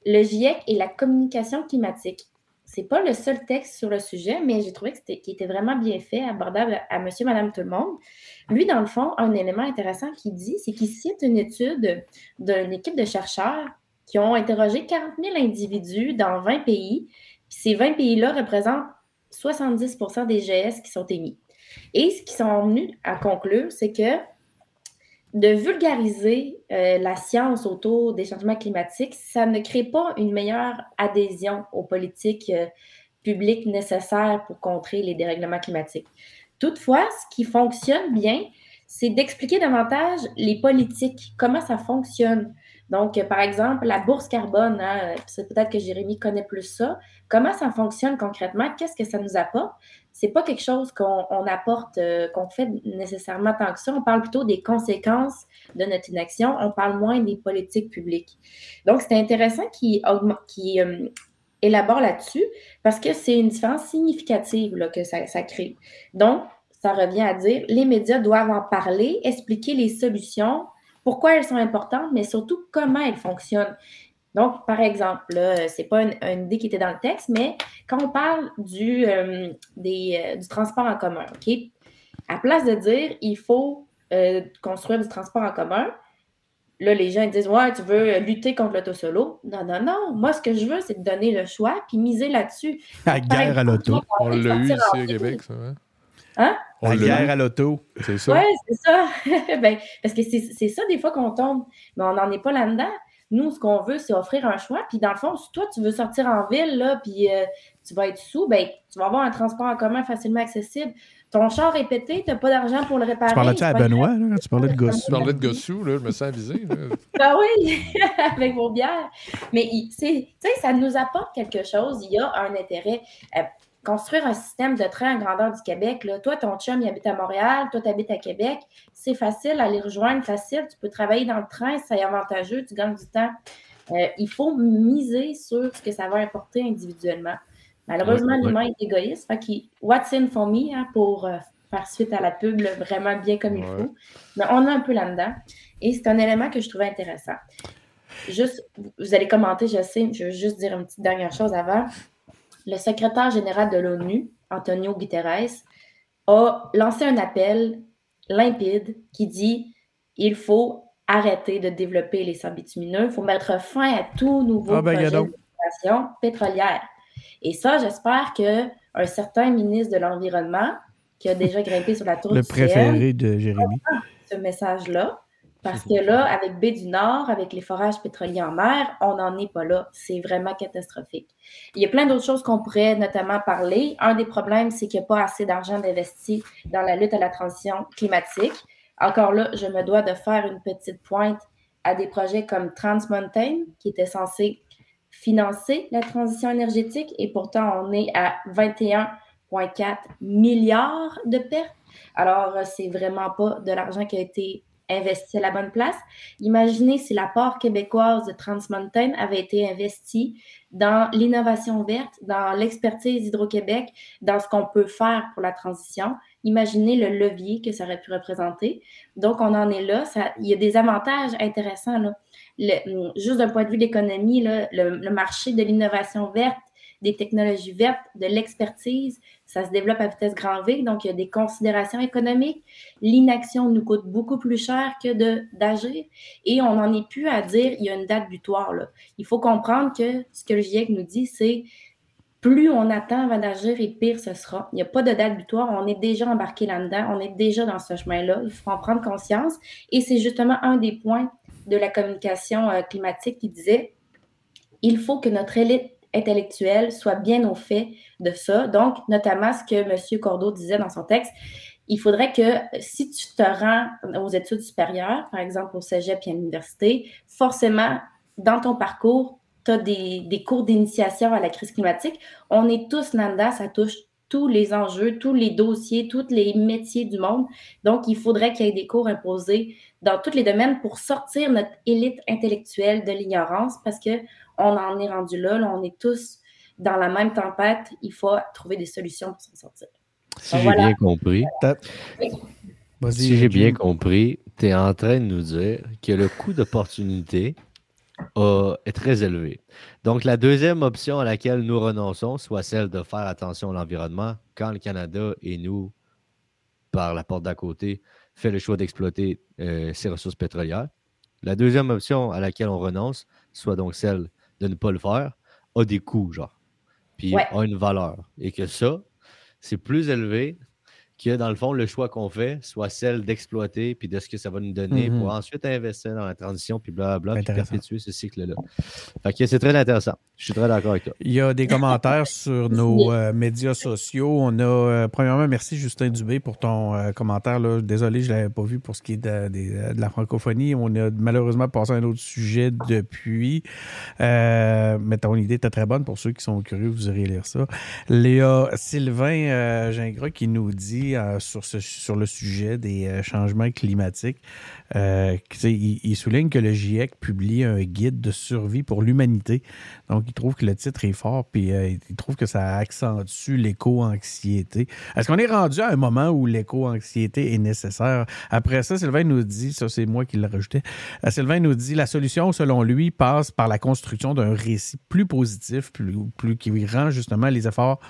Le GIEC et la communication climatique. C'est pas le seul texte sur le sujet, mais j'ai trouvé qu'il était vraiment bien fait, abordable à monsieur, madame, tout le monde. Lui, dans le fond, un élément intéressant qu'il dit, c'est qu'il cite une étude d'une équipe de chercheurs qui ont interrogé 40 000 individus dans 20 pays. Puis ces 20 pays-là représentent 70% des GS qui sont émis. Et ce qu'ils sont venus à conclure, c'est que de vulgariser euh, la science autour des changements climatiques, ça ne crée pas une meilleure adhésion aux politiques euh, publiques nécessaires pour contrer les dérèglements climatiques. Toutefois, ce qui fonctionne bien, c'est d'expliquer davantage les politiques, comment ça fonctionne. Donc, euh, par exemple, la bourse carbone, hein, c'est peut-être que Jérémy connaît plus ça. Comment ça fonctionne concrètement? Qu'est-ce que ça nous apporte? C'est pas quelque chose qu'on on apporte, euh, qu'on fait nécessairement tant que ça. On parle plutôt des conséquences de notre inaction. On parle moins des politiques publiques. Donc, c'est intéressant qu'il euh, élabore là-dessus parce que c'est une différence significative que ça, ça crée. Donc, ça revient à dire les médias doivent en parler, expliquer les solutions, pourquoi elles sont importantes, mais surtout comment elles fonctionnent. Donc, par exemple, là, c'est pas une, une idée qui était dans le texte, mais quand on parle du, euh, des, euh, du transport en commun, OK? À place de dire il faut euh, construire du transport en commun, là, les gens ils disent Ouais, tu veux lutter contre l'auto solo. Non, non, non. Moi, ce que je veux, c'est de donner le choix puis miser là-dessus. La guerre à l'auto. On l'a eu ici ville. Québec, ça. Hein? Hein? On La guerre à l'auto. c'est ça? Oui, c'est ça. Ben, parce que c'est c'est ça des fois qu'on tombe, mais on n'en est pas là-dedans. Nous, ce qu'on veut, c'est offrir un choix. Puis dans le fond, si toi, tu veux sortir en ville, là, puis euh, tu vas être sous, ben, tu vas avoir un transport en commun facilement accessible. Ton char est pété, tu n'as pas d'argent pour le réparer. Tu parlais-tu à Benoît, là, quand tu parlais de gosse? Tu parlais de gossou, là, je me sens visé. Ben oui, avec vos bières. Mais tu sais, ça nous apporte quelque chose. Il y a un intérêt. Euh, construire un système de train en grandeur du Québec, là, toi, ton chum, il habite à Montréal, toi, tu habites à Québec, c'est facile à les rejoindre, facile, tu peux travailler dans le train, c'est avantageux, tu gagnes du temps. Euh, il faut miser sur ce que ça va apporter individuellement. Malheureusement, l'humain est égoïste. Fait what's in for me hein, pour euh, faire suite à la pub vraiment bien comme il faut. Mais on est un peu là-dedans. Et c'est un élément que je trouvais intéressant. Juste, vous allez commenter, je sais, je veux juste dire une petite dernière chose avant. Le secrétaire général de l'ONU, Antonio Guterres, a lancé un appel limpide qui dit il faut arrêter de développer les sables bitumineux, il faut mettre fin à tout nouveau ah ben, projet d'exploitation pétrolière. Et ça, j'espère qu'un certain ministre de l'Environnement, qui a déjà grimpé sur la tour Le préféré de Jérémy. Ce message-là. Parce que là, avec Baie du Nord, avec les forages pétroliers en mer, on n'en est pas là. C'est vraiment catastrophique. Il y a plein d'autres choses qu'on pourrait notamment parler. Un des problèmes, c'est qu'il n'y a pas assez d'argent d'investi dans la lutte à la transition climatique. Encore là, je me dois de faire une petite pointe à des projets comme Trans Mountain, qui était censé financer la transition énergétique et pourtant on est à 21,4 milliards de pertes. Alors, euh, c'est vraiment pas de l'argent qui a été investi à la bonne place. Imaginez si la part québécoise de Trans Mountain avait été investie dans l'innovation verte, dans l'expertise d'Hydro-Québec, dans ce qu'on peut faire pour la transition. Imaginez le levier que ça aurait pu représenter. Donc, on en est là. Il y a des avantages intéressants. Là juste d'un point de vue de l'économie, le, marché de l'innovation verte, des technologies vertes, de l'expertise, ça se développe à vitesse grand V, donc il y a des considérations économiques. L'inaction nous coûte beaucoup plus cher que d'agir et on n'en est plus à dire il y a une date butoir. Il faut comprendre que ce que le GIEC nous dit, c'est plus on attend avant d'agir et pire ce sera. Il n'y a pas de date butoir, on est déjà embarqué là-dedans, on est déjà dans ce chemin-là, il faut en prendre conscience et c'est justement un des points de la communication euh, climatique qui disait il faut que notre élite intellectuelle soit bien au fait de ça. Donc, notamment ce que M. Cordeau disait dans son texte, il faudrait que si tu te rends aux études supérieures, par exemple au cégep et à l'université, forcément, dans ton parcours, tu as des, cours d'initiation à la crise climatique. On est tous là-dedans, ça touche tous les enjeux, tous les dossiers, tous les métiers du monde. Donc, il faudrait qu'il y ait des cours imposés dans tous les domaines pour sortir notre élite intellectuelle de l'ignorance parce qu'on en est rendu là, on est tous dans la même tempête. Il faut trouver des solutions pour s'en sortir. Si j'ai bien compris, si j'ai bien compris, tu es en train de nous dire que le coût d'opportunité est très élevé. Donc, la deuxième option à laquelle nous renonçons, soit celle de faire attention à l'environnement, quand le Canada et nous, par la porte d'à côté, fait le choix d'exploiter euh, ses ressources pétrolières. La deuxième option à laquelle on renonce, soit donc celle de ne pas le faire, a des coûts, genre, puis a une valeur. Et que ça, c'est plus élevé que dans le fond, le choix qu'on fait soit celle d'exploiter puis de ce que ça va nous donner pour mm-hmm. ensuite investir dans la transition puis blablabla, puis perpétuer ce cycle-là. Fait que c'est très intéressant. Je suis très d'accord avec toi. Il y a des commentaires sur nos euh, médias sociaux. On a, euh, premièrement, merci Justin Dubé pour ton euh, commentaire. Là. Désolé, je ne l'avais pas vu pour ce qui est de, la francophonie. On a malheureusement passé à un autre sujet depuis. mais ton idée était très bonne pour ceux qui sont curieux, vous irez lire ça. Léa Sylvain Gingras qui nous dit euh, sur, ce, sur le sujet des euh, changements climatiques. Euh, il, souligne que le GIEC publie un guide de survie pour l'humanité. Donc, il trouve que le titre est fort, puis il trouve que ça accentue l'éco-anxiété. Est-ce qu'on est rendu à un moment où l'éco-anxiété est nécessaire? Après ça, Sylvain nous dit, ça c'est moi qui l'ai rajouté, Sylvain nous dit, la solution, selon lui, passe par la construction d'un récit plus positif, plus, qui rend justement les efforts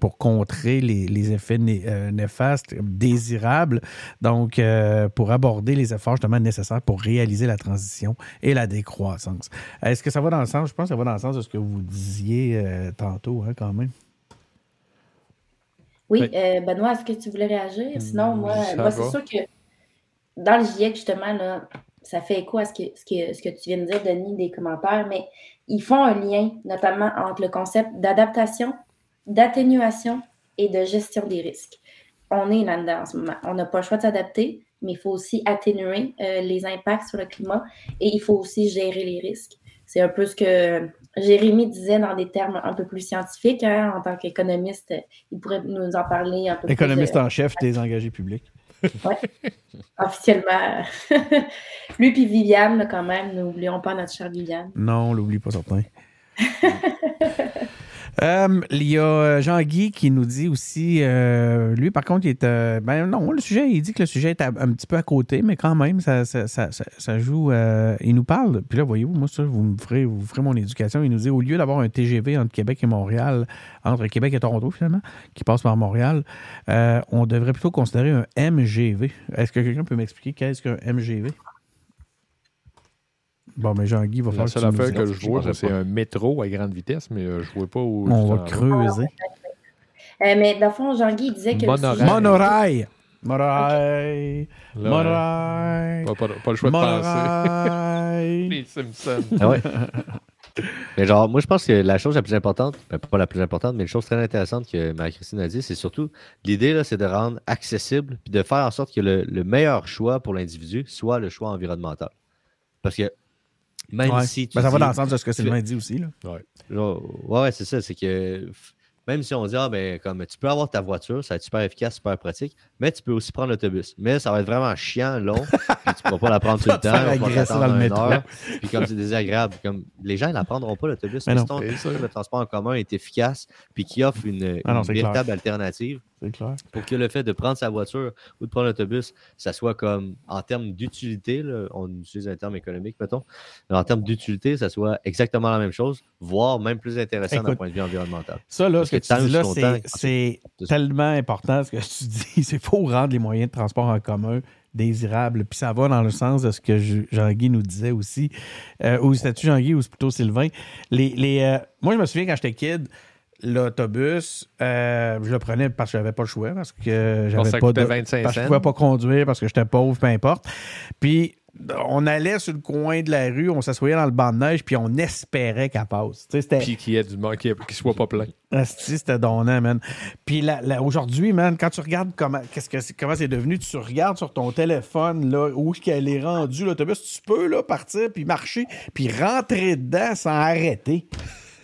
pour contrer les, effets euh, néfaste, désirable. Donc, euh, pour aborder les efforts justement nécessaires pour réaliser la transition et la décroissance. Est-ce que ça va dans le sens, je pense que ça va dans le sens de ce que vous disiez euh, tantôt, hein, quand même? Oui, Benoît, est-ce que tu voulais réagir? Sinon, moi, moi c'est sûr que dans le GIEC, justement, là, ça fait écho à ce que, ce, que, ce que tu viens de dire, Denis, des commentaires, mais ils font un lien, notamment entre le concept d'adaptation, d'atténuation et de gestion des risques. On est là-dedans en ce moment. On n'a pas le choix de s'adapter, mais il faut aussi atténuer euh, les impacts sur le climat et il faut aussi gérer les risques. C'est un peu ce que Jérémy disait dans des termes un peu plus scientifiques. Hein, en tant qu'économiste, il pourrait nous en parler un peu Économiste plus. en chef des engagés publics. Oui, officiellement. Lui puis Viviane, quand même, n'oublions pas notre chère Viviane. Non, on l'oublie pas certain. Euh, il y a Jean-Guy qui nous dit aussi, euh, lui par contre, il est. euh, ben non, le sujet, il dit que le sujet est un petit peu à côté, mais quand même, ça, ça, ça, ça- ça joue. euh, il nous parle, puis là, voyez-vous, moi, ça, vous me ferez, vous ferez mon éducation. Il nous dit, au lieu d'avoir un TGV entre Québec et Montréal, entre Québec et Toronto finalement, qui passe par Montréal, euh, on devrait plutôt considérer un MGV. Est-ce que quelqu'un peut m'expliquer qu'est-ce qu'un MGV? Bon, mais Jean-Guy va La falloir seule que affaire je vois, c'est un métro à grande vitesse, mais euh, je ne vois pas où. On va creuser. Euh, mais dans le fond, Jean-Guy disait que. Monorail. sujet- Monorail. Monorail. Pas, pas- pas le choix de penser. Monorail. Les Simpsons. Ah ouais. mais genre, moi, je pense que la chose la plus importante, ben, pas la plus importante, mais une chose très intéressante que Marie-Christine a dit, c'est surtout l'idée, là, c'est de rendre accessible puis de faire en sorte que le, le meilleur choix pour l'individu soit le choix environnemental. Parce que même Ouais. si tu Ben, ça va dans le sens de ce que tu- Sylvain dit aussi. Là. Genre, ouais, ouais, c'est ça. C'est que même si on dit, ah, ben, comme tu peux avoir ta voiture, ça va être super efficace, super pratique, mais tu peux aussi prendre l'autobus. Mais ça va être vraiment chiant, long, puis tu pourras pas la prendre tout le temps. dans le une métro. heure, Puis comme c'est désagréable, comme les gens ne la prendront pas l'autobus. Mais si ton de transport en commun est efficace, puis qui offre une, Ah non, clair. véritable alternative, C'est clair. pour que le fait de prendre sa voiture ou de prendre l'autobus, ça soit comme en termes d'utilité, on utilise un terme économique, mettons, mais en termes d'utilité, ça soit exactement la même chose, voire même plus intéressant d'un point de vue environnemental. Ça, là, Parce ce que, tu dis là, c'est- tellement important ce que tu dis. C'est faut rendre les moyens de transport en commun désirables. Puis ça va dans le sens de ce que je- Jean-Guy nous disait aussi. Euh, ou c'était-tu Jean-Guy ou c'est plutôt Sylvain? Les, les, euh, moi, je me souviens quand j'étais kid, l'autobus, euh, je le prenais parce que j'avais pas le choix, parce que j'avais pas de, 25 parce que je pouvais pas conduire, parce que j'étais pauvre, peu importe. Puis on allait sur le coin de la rue, on s'assoyait dans le banc de neige, puis on espérait qu'elle passe. Puis qu'il y ait du monde qui ne soit pas plein. Asti, c'était donnant, man. Puis aujourd'hui, man, quand tu regardes comment qu'est-ce que comment c'est devenu, tu regardes sur ton téléphone là, où qu'elle est rendue, l'autobus, tu peux là, partir, puis marcher, puis rentrer dedans sans arrêter.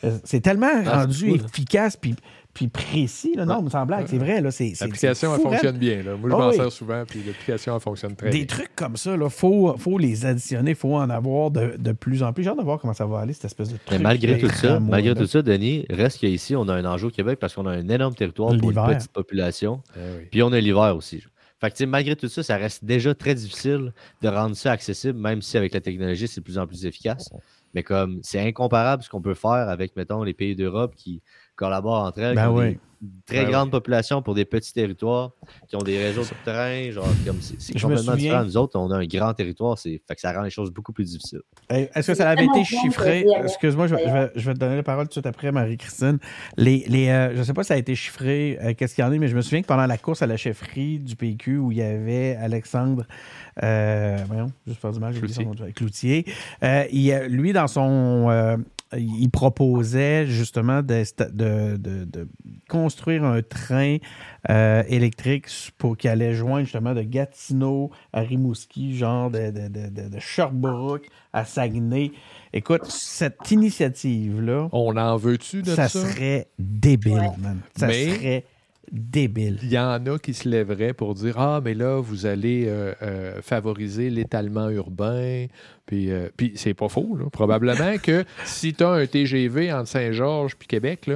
Euh, C'est tellement Ah, rendu cool. efficace puis, puis précis. Là. Non, mais sans blague, c'est vrai. Là, c'est, c'est, L'application, elle raide. fonctionne bien. Là. Moi, je Ah m'en oui. sers souvent, puis l'application, elle fonctionne très Des bien. trucs comme ça, il faut, faut les additionner, il faut en avoir de, de plus en plus. J'ai hâte de voir comment ça va aller, cette espèce de Mais truc. malgré tout ça, malgré là. tout ça, Denis, reste qu'ici, on a un enjeu au Québec parce qu'on a un énorme territoire pour une petite population. Oui. Puis on a l'hiver aussi. Fait que, malgré tout ça, ça reste déjà très difficile de rendre ça accessible, même si avec la technologie, c'est de plus en plus efficace. Mais comme c'est incomparable ce qu'on peut faire avec, mettons, les pays d'Europe qui collaborent entre elles, Ben qui ont oui. des très Ben grandes populations pour des petits territoires, qui ont des réseaux de train, genre comme c'est complètement souviens- différent. Nous autres, on a un grand territoire, c'est fait que ça rend les choses beaucoup plus difficiles. Hey, Est-ce que ça avait tellement été chiffré? Excuse-moi, je, vais- je vais, je vais te donner la parole tout de suite après, Marie-Christine. Les, les, euh, je ne sais pas si ça a été chiffré, euh, qu'est-ce qu'il y en a, mais je me souviens que pendant la course à la chefferie du PQ, où il y avait Alexandre, euh, voyons, juste faire du mal, son nom, Cloutier, euh, il, lui, dans son... il proposait justement de, de- de- de construire un train euh, électrique pour qu'il allait joindre justement de Gatineau à Rimouski, genre de, de, de, de- de Sherbrooke à Saguenay. Écoute, cette initiative-là, On en veut-tu de ça, ça? serait débile, man. Ça Mais- serait débile. Il y en a qui se lèveraient pour dire Ah, mais là, vous allez euh, euh, favoriser l'étalement urbain. Puis, euh, puis c'est pas faux. là. Probablement que si tu as un TGV entre Saint-Georges puis Québec,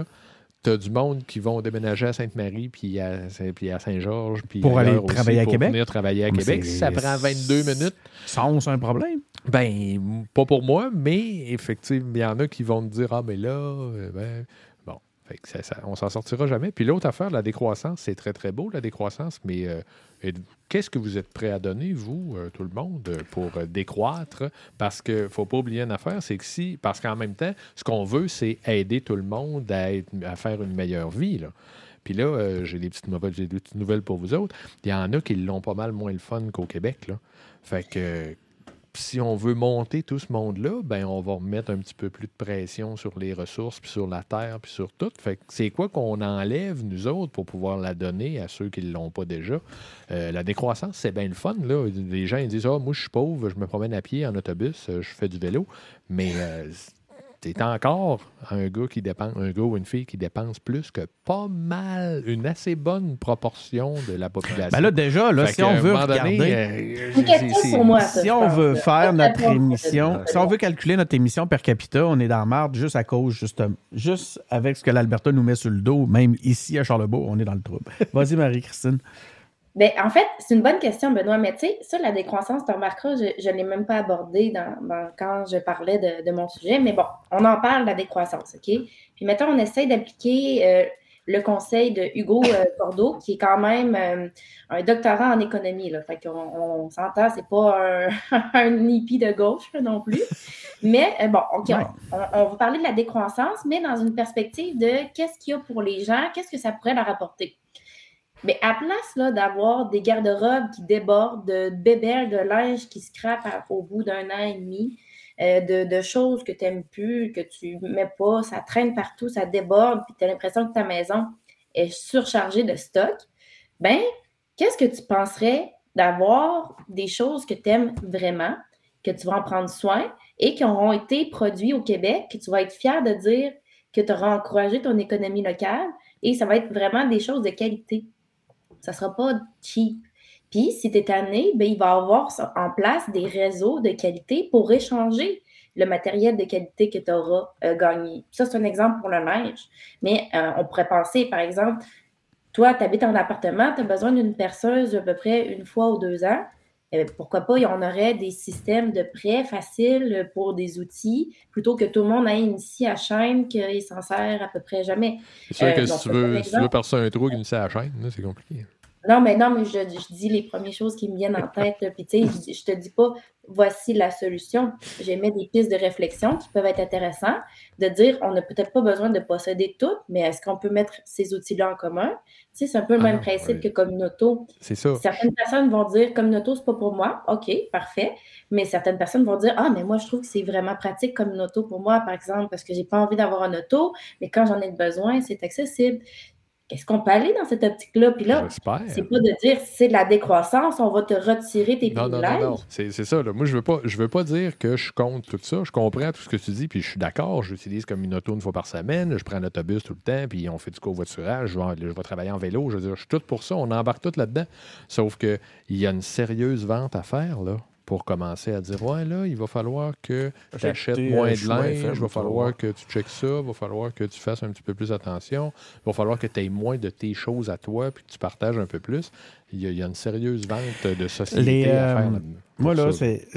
tu as du monde qui vont déménager à Sainte-Marie puis à, à Saint-Georges. puis Pour aller ailleurs aussi travailler à pour Québec? venir travailler à Mais Québec. Si ça prend 22 minutes, Sans un problème. ben, pas pour moi, mais effectivement, il y en a qui vont te dire Ah, mais là, ben, fait que ça, on s'en sortira jamais. Puis l'autre affaire, la décroissance, c'est très, très beau, la décroissance, mais euh, qu'est-ce que vous êtes prêt à donner, vous, euh, tout le monde, euh, pour décroître? Parce qu'il ne faut pas oublier une affaire, c'est que si, parce qu'en même temps, ce qu'on veut, c'est aider tout le monde à, faire une meilleure vie. Puis là, j'ai des petites nouvelles, petites nouvelles pour vous autres. Il y en a qui l'ont pas mal moins le fun qu'au Québec. Fait que si on veut monter tout ce monde-là, ben on va mettre un petit peu plus de pression sur les ressources, puis sur la terre, puis sur tout. C'est quoi qu'on enlève, nous autres, pour pouvoir la donner à ceux qui ne l'ont pas déjà? Euh, la décroissance, c'est bien le fun. Les gens ils disent Ah, moi, je suis pauvre, je me promène à pied en autobus, euh, je fais du vélo. Mais euh, c'est encore un gars qui dépense, un gars ou une fille qui dépense plus que pas mal, une assez bonne proportion de la population. Ben là, déjà, là, si on veut donné, regarder, euh, pour moi, ça, si on veut faire notre émission, si on veut calculer notre émission per capita, on est dans la marde juste à cause, juste, juste avec ce que l'Alberta nous met sur le dos, même ici à Charlebourg, on est dans le trouble. Vas-y, Marie-Christine. Ben, en fait, c'est une bonne question, Benoît. Mais tu sais, ça, la décroissance, tu remarqueras, je ne l'ai même pas abordé dans, dans- quand je parlais de, de mon sujet. Mais bon, on en parle de la décroissance, OK? Puis mettons, on essaie d'appliquer euh, le conseil de Hugo euh, Cordeau, qui est quand même euh, un doctorat en économie. Là. Fait qu'on on, s'entend, c'est pas un, un hippie de gauche non plus. Mais euh, bon, OK, on- on va parler de la décroissance, mais dans une perspective de qu'est-ce qu'il y a pour les gens, qu'est-ce que ça pourrait leur apporter? Mais à place d'avoir des garde-robes qui débordent, de bébelles de linge qui se crapent au bout d'un an et demi, euh, de, choses que tu n'aimes plus, que tu mets pas, ça traîne partout, ça déborde, puis tu as l'impression que ta maison est surchargée de stock, ben, qu'est-ce que tu penserais d'avoir des choses que tu aimes vraiment, que tu vas en prendre soin et qui auront été produits au Québec, que tu vas être fier de dire que tu auras encouragé ton économie locale et ça va être vraiment des choses de qualité? Ça ne sera pas cheap. Puis, si tu es tanné, ben, il va y avoir en place des réseaux de qualité pour échanger le matériel de qualité que tu auras euh, gagné. Ça, c'est un exemple pour le neige. Mais euh, on pourrait penser, par exemple, toi, tu habites en appartement, tu as besoin d'une perceuse à peu près une fois ou deux ans. Euh, pourquoi pas, on aurait des systèmes de prêt faciles pour des outils, plutôt que tout le monde ait une scie à chaîne qu'il s'en sert à peu près jamais. C'est sûr Euh, que si tu veux, si tu veux percer un trou scie à la chaîne, c'est compliqué. Non, mais non, mais je, je dis les premières choses qui me viennent en tête. là. Puis, tu sais, je, je te dis pas, voici la solution. J'émets des pistes de réflexion qui peuvent être intéressantes. De dire, on n'a peut-être pas besoin de posséder tout, mais est-ce qu'on peut mettre ces outils-là en commun? Tu sais, c'est un peu le Ah même principe oui. que Communauto. C'est ça. Certaines personnes vont dire, Communauto, c'est pas pour moi. OK, parfait. Mais certaines personnes vont dire, ah, mais moi, je trouve que c'est vraiment pratique Communauto pour moi, par exemple, parce que j'ai pas envie d'avoir un auto, mais quand j'en ai besoin, c'est accessible. Qu'est-ce qu'on peut aller dans cette optique-là? Puis là, c'est pas de dire c'est de la décroissance, on va te retirer tes Non, non, privilèges. non, non. C'est c'est ça. Là. Moi, je veux pas, je veux pas dire que je compte tout ça. Je comprends tout ce que tu dis, puis je suis d'accord. J'utilise comme une auto une fois par semaine. Je prends l'autobus tout le temps, puis on fait du covoiturage. Je vais, je vais travailler en vélo. Je veux dire, je suis tout pour ça. On embarque tout là-dedans. Sauf que il y a une sérieuse vente à faire, là. Pour commencer à dire, ouais, là, il va falloir que tu achètes écouté, moins euh, de linge, il va falloir que tu checkes ça, il va falloir que tu fasses un petit peu plus attention, il va falloir que tu aies moins de tes choses à toi, puis que tu partages un peu plus. Il y a, il y a une sérieuse vente de société Les, à faire euh, là-dedans. Moi, Pour là, c'est.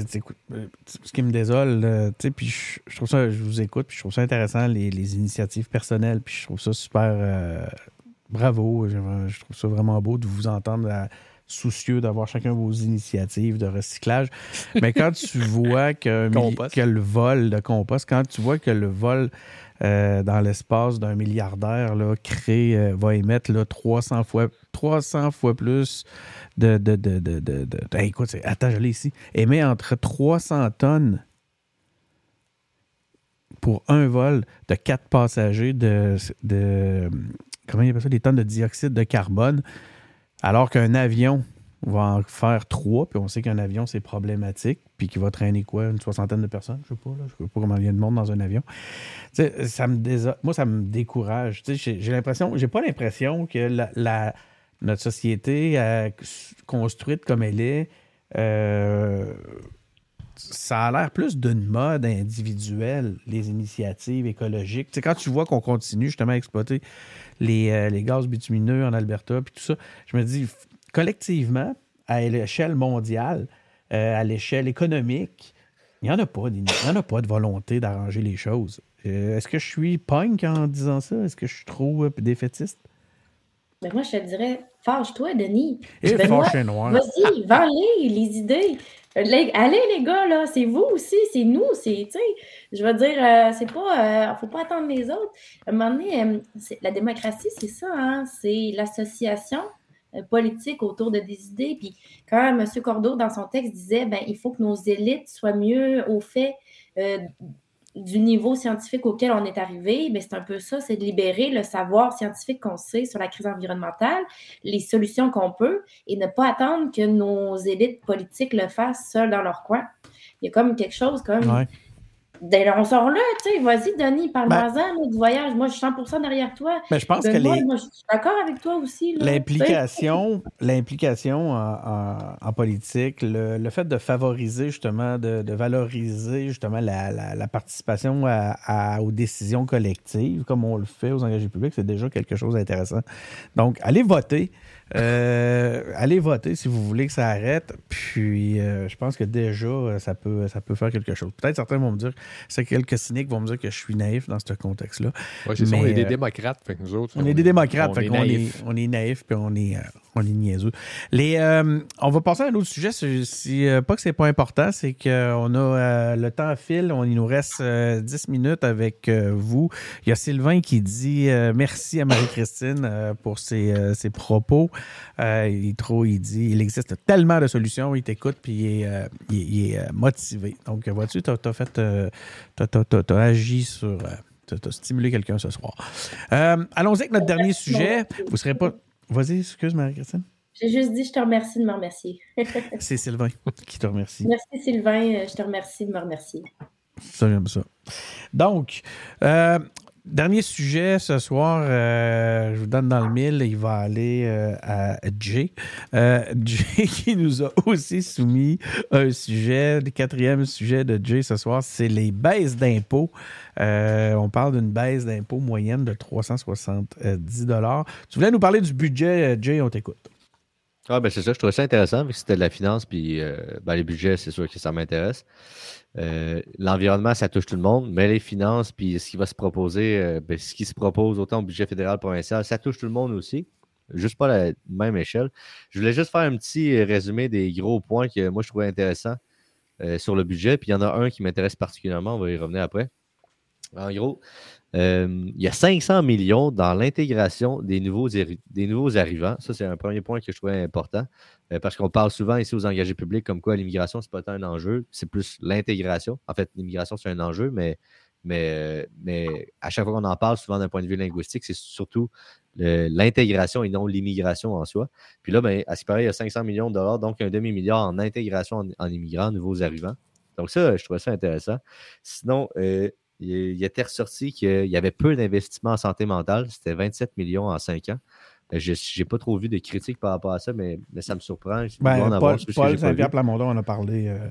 euh, ce qui me désole, là, tu sais, puis je, je trouve ça, je vous écoute, puis je trouve ça intéressant, les, les initiatives personnelles, puis je trouve ça super. euh, bravo. Je, je trouve ça vraiment beau de vous entendre euh, soucieux d'avoir chacun vos initiatives de recyclage. Mais quand tu vois que, le vol de compost, quand tu vois que le vol euh, dans l'espace d'un milliardaire là, crée, euh, va émettre là, 300, fois, 300 fois plus de. de, de, de, de- de- Hey, écoute, attends, je l'ai ici. Émet entre 300 tonnes pour un vol de quatre passagers de, de comment il appelle ça, des tonnes de dioxyde de carbone, alors qu'un avion va en faire trois, puis on sait qu'un avion, c'est problématique, puis qu'il va traîner quoi, une soixantaine de personnes, je sais pas, là, je sais pas comment il y a de monde dans un avion. Ça me moi, ça me décourage. Tu sais, J'ai l'impression, j'ai pas l'impression que la- notre société euh, construite comme elle est, euh, ça a l'air plus d'une mode individuelle, les initiatives écologiques. Quand tu vois qu'on continue justement à exploiter les, euh, les gaz bitumineux en Alberta, puis tout ça, je me dis, collectivement, à l'échelle mondiale, euh, à l'échelle économique, il n'y en a pas, il y en a pas de volonté d'arranger les choses. Euh, Est-ce que je suis punk en disant ça? Est-ce que je suis trop défaitiste? Mais moi, je te dirais, fâche-toi, Denis. Et noir. Vas-y, vends-les, les idées. Euh, les- allez, les gars, là, c'est vous aussi, c'est nous, c'est, tu sais, je veux dire, euh, c'est pas, euh, faut pas attendre les autres. À un moment donné, euh, la démocratie, c'est ça, hein, c'est l'association politique autour de des idées. Puis quand M. Cordeau, dans son texte, disait ben, il faut que nos élites soient mieux au fait du niveau scientifique auquel on est arrivé, ben, c'est un peu ça, c'est de libérer le savoir scientifique qu'on sait sur la crise environnementale, les solutions qu'on peut, et ne pas attendre que nos élites politiques le fassent seuls dans leur coin. Il y a comme quelque chose comme. D'ailleurs, on sort là, tu sais, vas-y, Denis, parle-moi-en Ben- du voyage. Moi, je suis 100% derrière toi. Mais je pense que les- moi, je suis d'accord avec toi aussi. L'implication, l'implication en, en- en politique, le, le fait de favoriser justement, de, de valoriser justement la, la- la participation à- à- aux décisions collectives, comme on le fait aux engagés publics, c'est déjà quelque chose d'intéressant. Donc, allez voter. Euh, allez voter si vous voulez que ça arrête. Puis, euh, je pense que déjà, euh, ça peut, ça peut faire quelque chose. Peut-être certains vont me dire, c'est quelques cyniques vont me dire que je suis naïf dans ce contexte-là. Ouais, c'est ça, on est des démocrates, fait que nous autres. On est des démocrates, on fait est qu'on est, on est naïfs puis on est, on est niaiseux. Euh, on va passer à un autre sujet. Si, euh, pas que c'est pas important, c'est qu'on a euh, le temps file. On, il nous reste euh, 10 minutes avec vous. Il y a Sylvain qui dit merci à Marie-Christine pour ses, ses propos. Il, trouve, il dit il existe tellement de solutions. Il t'écoute puis il est, motivé. Donc, vois-tu, tu as, fait. agi sur. t'as- t'as stimulé quelqu'un ce soir. Allons-y avec notre dernier sujet. Vous serez pas. Vas-y, excuse Marie-Christine. J'ai juste dit, je te remercie de me remercier. C'est Sylvain qui te remercie. Merci Sylvain, je te remercie de me remercier. Ça, j'aime ça. Donc, euh, dernier sujet ce soir, euh, je vous donne dans le mille, il va aller euh, à Jay. Euh, Jay qui nous a aussi soumis un sujet, le quatrième sujet de Jay ce soir, c'est les baisses d'impôts. On parle d'une baisse d'impôts moyenne de 370 Tu voulais nous parler du budget, Jay, on t'écoute. Ah, ben c'est ça, je trouvais ça intéressant, vu que c'était de la finance, puis ben, les budgets, c'est sûr que ça m'intéresse. Euh, L'environnement, ça touche tout le monde, mais les finances, puis ce qui va se proposer, euh, ben, ce qui se propose autant au budget fédéral, provincial, ça touche tout le monde aussi, juste pas la même échelle. Je voulais juste faire un petit résumé des gros points que moi je trouvais intéressants euh, sur le budget, puis il y en a un qui m'intéresse particulièrement, on va y revenir après. En gros, euh, il y a 500 millions dans l'intégration des nouveaux, des nouveaux arrivants. Ça, c'est un premier point que je trouvais important euh, parce qu'on parle souvent ici aux engagés publics comme quoi l'immigration, c'est pas tant un enjeu, c'est plus l'intégration. En fait, l'immigration, c'est un enjeu, mais, mais, euh, mais à chaque fois qu'on en parle, souvent d'un point de vue linguistique, c'est surtout l'intégration et non l'immigration en soi. Puis là, ben, à ce qui il y a 500 millions de dollars, donc un demi-milliard en intégration en, en immigrants, nouveaux arrivants. Donc ça, je trouvais ça intéressant. Sinon, euh, il, il était ressorti qu'il y avait peu d'investissements en santé mentale. C'était 27 millions en 5 ans. Euh, Je n'ai pas trop vu de critiques par rapport à ça, mais, mais ça me surprend. Ben, Paul, Paul Saint-Pierre Plamondon en a parlé. euh,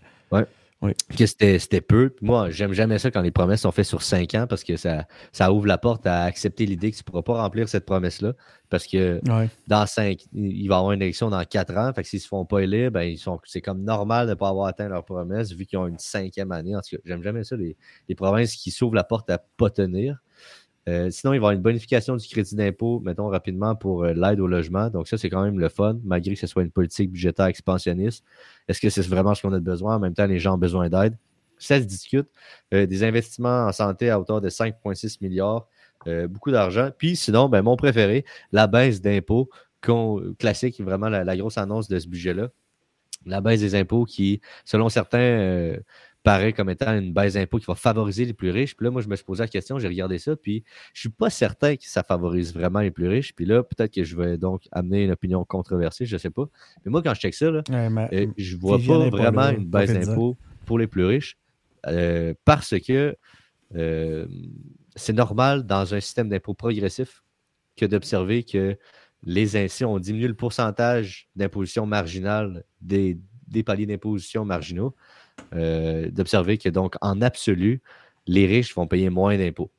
que c'était peu. Moi, j'aime jamais ça quand les promesses sont faites sur cinq ans parce que ça, ça ouvre la porte à accepter l'idée que tu ne pourras pas remplir cette promesse-là. Parce que ouais. dans cinq, il va y avoir une élection dans quatre ans. Fait que s'ils ne se font pas élire, ben, ils sont, c'est comme normal de ne pas avoir atteint leur promesse vu qu'ils ont une cinquième année. En tout cas, j'aime jamais ça, les, les provinces qui s'ouvrent la porte à ne pas tenir. Euh, sinon, il va y avoir une bonification du crédit d'impôt, mettons rapidement, pour euh, l'aide au logement. Donc, ça, c'est quand même le fun, malgré que ce soit une politique budgétaire expansionniste. Est-ce que c'est vraiment ce qu'on a besoin? En même temps, les gens ont besoin d'aide. Ça se discute. Euh, des investissements en santé à hauteur de 5,6 milliards. Beaucoup d'argent. Puis sinon, ben, mon préféré, la baisse d'impôts classique, vraiment la, grosse annonce de ce budget-là. La baisse des impôts qui, selon certains, paraît comme étant une baisse d'impôts qui va favoriser les plus riches. Puis là, moi, je me suis posé la question, j'ai regardé ça, puis je suis pas certain que ça favorise vraiment les plus riches. Puis là, peut-être que je vais donc amener une opinion controversée, je sais pas. Mais moi, quand je check ça, là, Ouais, euh, je vois pas vraiment une baisse d'impôts pour les plus riches euh, parce que euh, c'est normal dans un système d'impôt progressif que d'observer que les ainsi on diminue le pourcentage d'imposition marginale des, des paliers d'imposition marginaux, euh, d'observer que donc en absolu, les riches vont payer moins d'impôts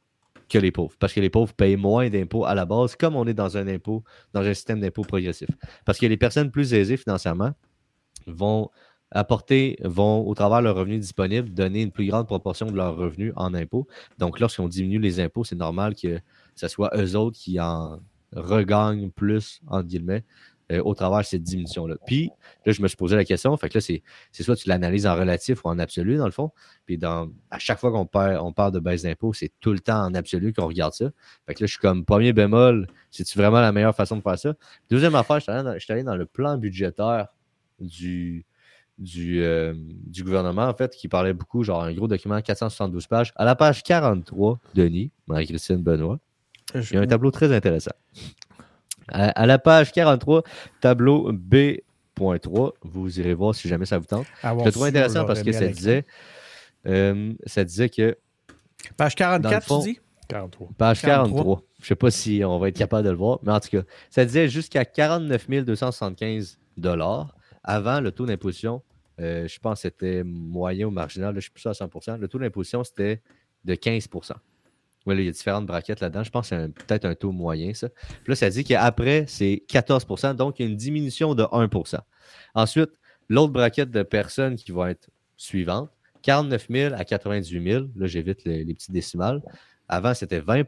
que les pauvres. Parce que les pauvres payent moins d'impôts à la base, comme on est dans un impôt, dans un système d'impôt progressif. Parce que les personnes plus aisées financièrement vont apporter, vont, au travers de leurs revenus disponibles, donner une plus grande proportion de leurs revenus en impôts. Donc, lorsqu'on diminue les impôts, c'est normal que ce soit eux autres qui en regagnent plus, entre guillemets, euh, au travers de cette diminution-là. Puis, là, je me suis posé la question. Fait que là, c'est c'est soit tu l'analyses en relatif ou en absolu, dans le fond. Puis, dans, à chaque fois qu'on parle, on parle de baisse d'impôt, c'est tout le temps en absolu qu'on regarde ça. Fait que là, je suis comme premier bémol, c'est-tu vraiment la meilleure façon de faire ça? Deuxième affaire, je suis allé dans, je suis allé dans le plan budgétaire du, du, euh, du gouvernement, en fait, qui parlait beaucoup, genre un gros document, 472 pages. À la page 43, Denis, Marie-Christine Benoît, il y a un tableau très intéressant. À, à la page 43, tableau B.3, vous irez voir si jamais ça vous tente. Je le trouve intéressant parce que ça disait, euh, ça disait que Page Dans le 44, fond- tu dis? 43. Page 43. 43. Je ne sais pas si on va être capable de le voir, mais en tout cas, ça disait jusqu'à 49 275 avant le taux d'imposition. euh, je pense que c'était moyen ou marginal, là, je ne suis plus sûr à 100% Le taux d'imposition, c'était de 15 Là, il y a différentes braquettes là-dedans. Je pense que c'est peut-être un taux moyen, ça. Puis là, ça dit qu'après, c'est 14% donc il y a une diminution de 1% Ensuite, l'autre braquette de personnes qui va être suivante, 49 000 à 98 000. Là, j'évite les, les petits décimales. Avant, c'était 20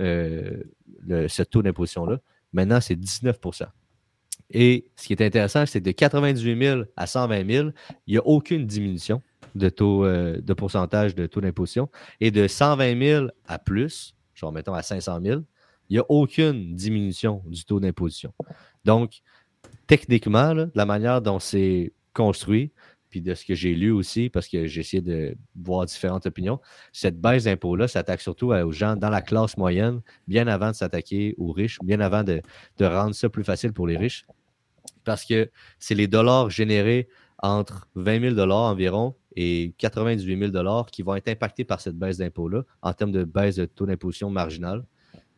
euh, le- ce taux d'imposition-là. Maintenant, c'est 19% Et ce qui est intéressant, c'est que de 98 000 à 120 000, il n'y a aucune diminution de taux euh, de pourcentage de taux d'imposition. Et de 120 000 à plus, genre mettons à 500 000, il n'y a aucune diminution du taux d'imposition. Donc, techniquement, de la manière dont c'est construit, puis de ce que j'ai lu aussi, parce que j'ai essayé de voir différentes opinions, cette baisse d'impôt-là s'attaque surtout à- aux gens dans la classe moyenne, bien avant de s'attaquer aux riches, bien avant de, de rendre ça plus facile pour les riches. Parce que c'est les dollars générés entre 20 000 environ et 98 000 qui vont être impactés par cette baisse d'impôt-là en termes de baisse de taux d'imposition marginal.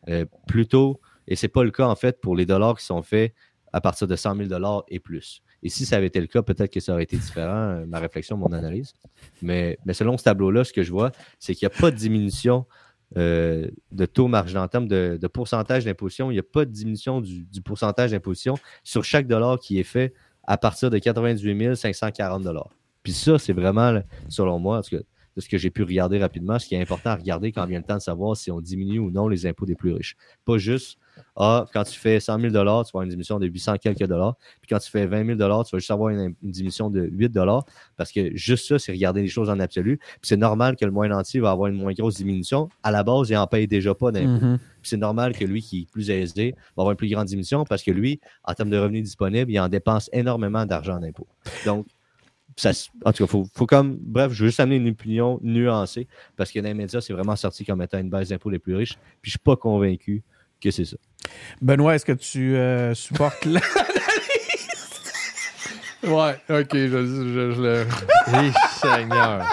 Euh, plutôt, et ce n'est pas le cas en fait pour les dollars qui sont faits à partir de 100 000 et plus. Et si ça avait été le cas, peut-être que ça aurait été différent, euh, ma réflexion, mon analyse. Mais, mais selon ce tableau-là, ce que je vois, c'est qu'il n'y a pas de diminution euh, de taux marginal en termes de, pourcentage d'imposition. Il n'y a pas de diminution du, du pourcentage d'imposition sur chaque dollar qui est fait à partir de 98 540 Puis ça, c'est vraiment, selon moi, en tout cas, de ce que j'ai pu regarder rapidement, ce qui est important à regarder quand vient le temps de savoir si on diminue ou non les impôts des plus riches. Pas juste, ah, quand tu fais 100 000 tu vas avoir une diminution de 800 quelques dollars. Puis quand tu fais 20 000 tu vas juste avoir une, une diminution de 8 Parce que juste ça, c'est regarder les choses en absolu. Puis c'est normal que le moyen entier va avoir une moins grosse diminution. À la base, il n'en paye déjà pas d'impôts. Mhm. Puis c'est normal que lui qui est plus aisé va avoir une plus grande diminution parce que lui, en termes de revenus disponibles, il en dépense énormément d'argent en impôts. Donc, ça, en tout cas, faut, faut comme. Bref, je veux juste amener une opinion nuancée parce que dans les médias, c'est vraiment sorti comme étant une baisse d'impôts les plus riches. Puis je suis pas convaincu que c'est ça. Benoît, est-ce que tu euh, supportes la... Ouais, ok, je, je, je le. Oui, Seigneur.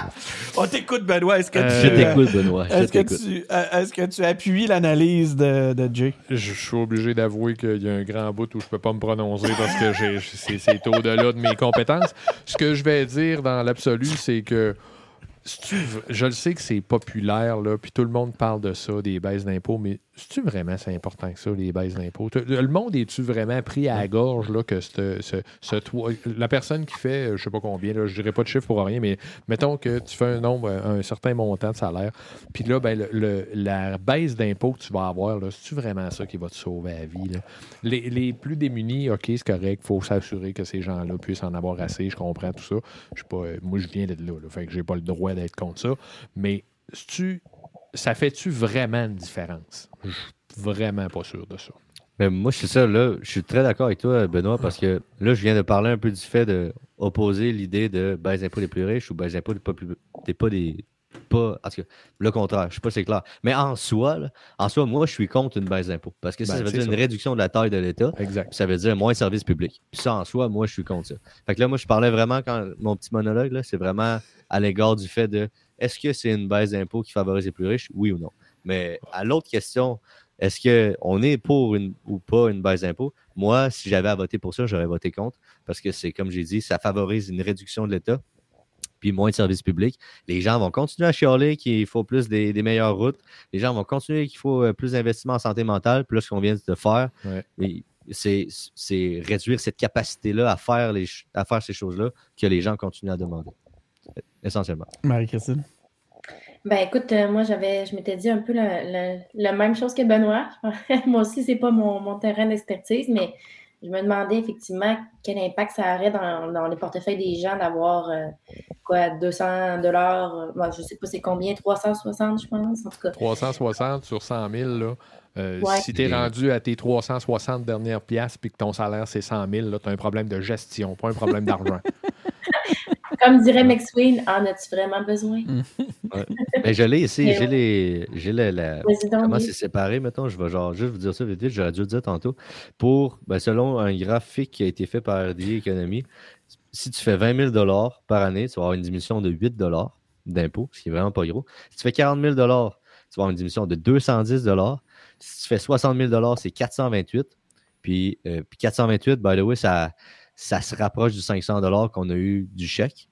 On t'écoute, Benoît. Est-ce que Euh, Je tu... t'écoute, Benoît. Je Est-ce que, tu, euh, est-ce que tu appuies l'analyse de, de Jay? Je suis obligé d'avouer qu'il y a un grand bout où je peux pas me prononcer parce que j'ai- c'est c'est au-delà de mes compétences. Ce que je vais dire dans l'absolu, c'est que si tu v- je le sais que c'est populaire, là, puis tout le monde parle de ça, des baisses d'impôts, mais c'est-tu vraiment c'est important que ça, les baisses d'impôts? Le monde est-tu vraiment pris à la gorge là, que ce, ce, la personne qui fait, euh, je sais pas combien, là, je dirais pas de chiffre pour rien, mais mettons que tu fais un nombre, un certain montant de salaire, puis là, ben, le- le- la baisse d'impôts que tu vas avoir, c'est-tu vraiment ça qui va te sauver la vie? là? Les, les plus démunis, OK, c'est correct, il faut s'assurer que ces gens-là puissent en avoir assez, je comprends tout ça. Je suis pas, euh, moi, je viens d'être là, là, fait que j'ai pas le droit d'être contre ça. Mais tu ça fait-tu vraiment une différence? Je suis vraiment pas sûr de ça. Mais moi, c'est ça, là, je suis très d'accord avec toi, Benoît, parce que là, je viens de parler un peu du fait de opposer l'idée de baisse d'impôts des plus riches ou baisse d'impôts des pas plus. Des pas des. Pas, en tout cas, le contraire, je sais pas si c'est clair. Mais en soi, là, en soi, moi, je suis contre une baisse d'impôts. Parce que ça, Ben, ça veut dire une réduction de la taille de l'État. Exact. Ça veut dire moins de services publics. Puis ça, en soi, moi, je suis contre ça. Fait que là, moi, je parlais vraiment, quand mon petit monologue, là, c'est vraiment à l'égard du fait de est-ce que c'est une baisse d'impôts qui favorise les plus riches, oui ou non? Mais à l'autre question, est-ce qu'on est pour une ou pas une baisse d'impôts? Moi, si j'avais à voter pour ça, j'aurais voté contre parce que c'est, comme j'ai dit, ça favorise une réduction de l'État puis moins de services publics. Les gens vont continuer à chialer qu'il faut plus des, des meilleures routes. Les gens vont continuer qu'il faut euh, plus d'investissements en santé mentale. Là, ce qu'on vient de faire, Ouais. c'est, réduire cette capacité-là à faire, les, à faire ces choses-là que les gens continuent à demander. Essentiellement. Marie-Christine? Ben écoute, euh, moi j'avais, je m'étais dit un peu la, la- la même chose que Benoît. moi aussi, c'est pas mon, mon terrain d'expertise, mais je me demandais effectivement quel impact ça aurait dans, dans les portefeuilles des gens d'avoir euh, quoi 200 dollars. Moi, je sais pas c'est combien, 360 je pense en tout cas. 360 sur 100 000 là. Euh, Ouais. Si tu es rendu à tes 360 dernières pièces puis que ton salaire c'est 100 000, tu as un problème de gestion, pas un problème d'argent. Comme dirait McSween, en as-tu vraiment besoin? Mais je l'ai ici, j'ai ouais. les. J'ai la, Comment c'est séparé, mettons, je vais genre juste vous dire ça vite vite, j'aurais dû le dire tantôt. Pour, ben, selon un graphique qui a été fait par RDA Economy, si tu fais 20 000 par année, tu vas avoir une diminution de 8 d'impôt, ce qui est vraiment pas gros. Si tu fais 40 000 tu vas avoir une diminution de 210 Si tu fais 60 000 c'est 428 Puis, euh, puis 428, by the way, ça, ça se rapproche du 500 qu'on a eu du chèque.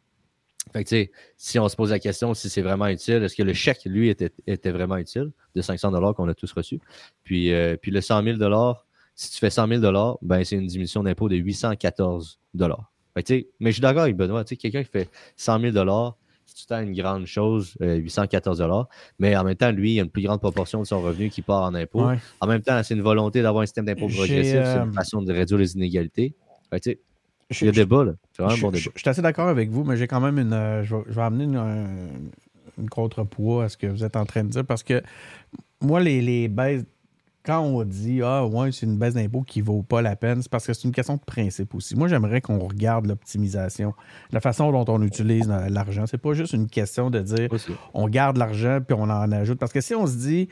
Fait que, tu sais, si on se pose la question si c'est vraiment utile, est-ce que le chèque, lui, était, était vraiment utile de 500 qu'on a tous reçu? Puis, euh, puis le 100 000 si tu fais 100 000 ben, c'est une diminution d'impôt de 814 Fait que, tu Mais je suis d'accord avec Benoît. tu Quelqu'un qui fait 100 000 c'est tout le temps une grande chose, euh, 814 Mais en même temps, lui, il y a une plus grande proportion de son revenu qui part en impôt. Ouais. En même temps, c'est une volonté d'avoir un système d'impôt progressif. C'est euh, une façon de réduire les inégalités. Fait que, tu il y a débat, là. C'est vraiment un je, bon je- débat. je suis assez d'accord avec vous, mais j'ai quand même une. euh, je, vais, je vais amener une, un- une contrepoids à ce que vous êtes en train de dire parce que moi, les, les baisses. Quand on dit Ah, ouais, c'est une baisse d'impôt qui vaut pas la peine, c'est parce que c'est une question de principe aussi. Moi, j'aimerais qu'on regarde l'optimisation, la façon dont on utilise la- l'argent. C'est pas juste une question de dire Aussi. on garde l'argent puis on en ajoute. Parce que si on se dit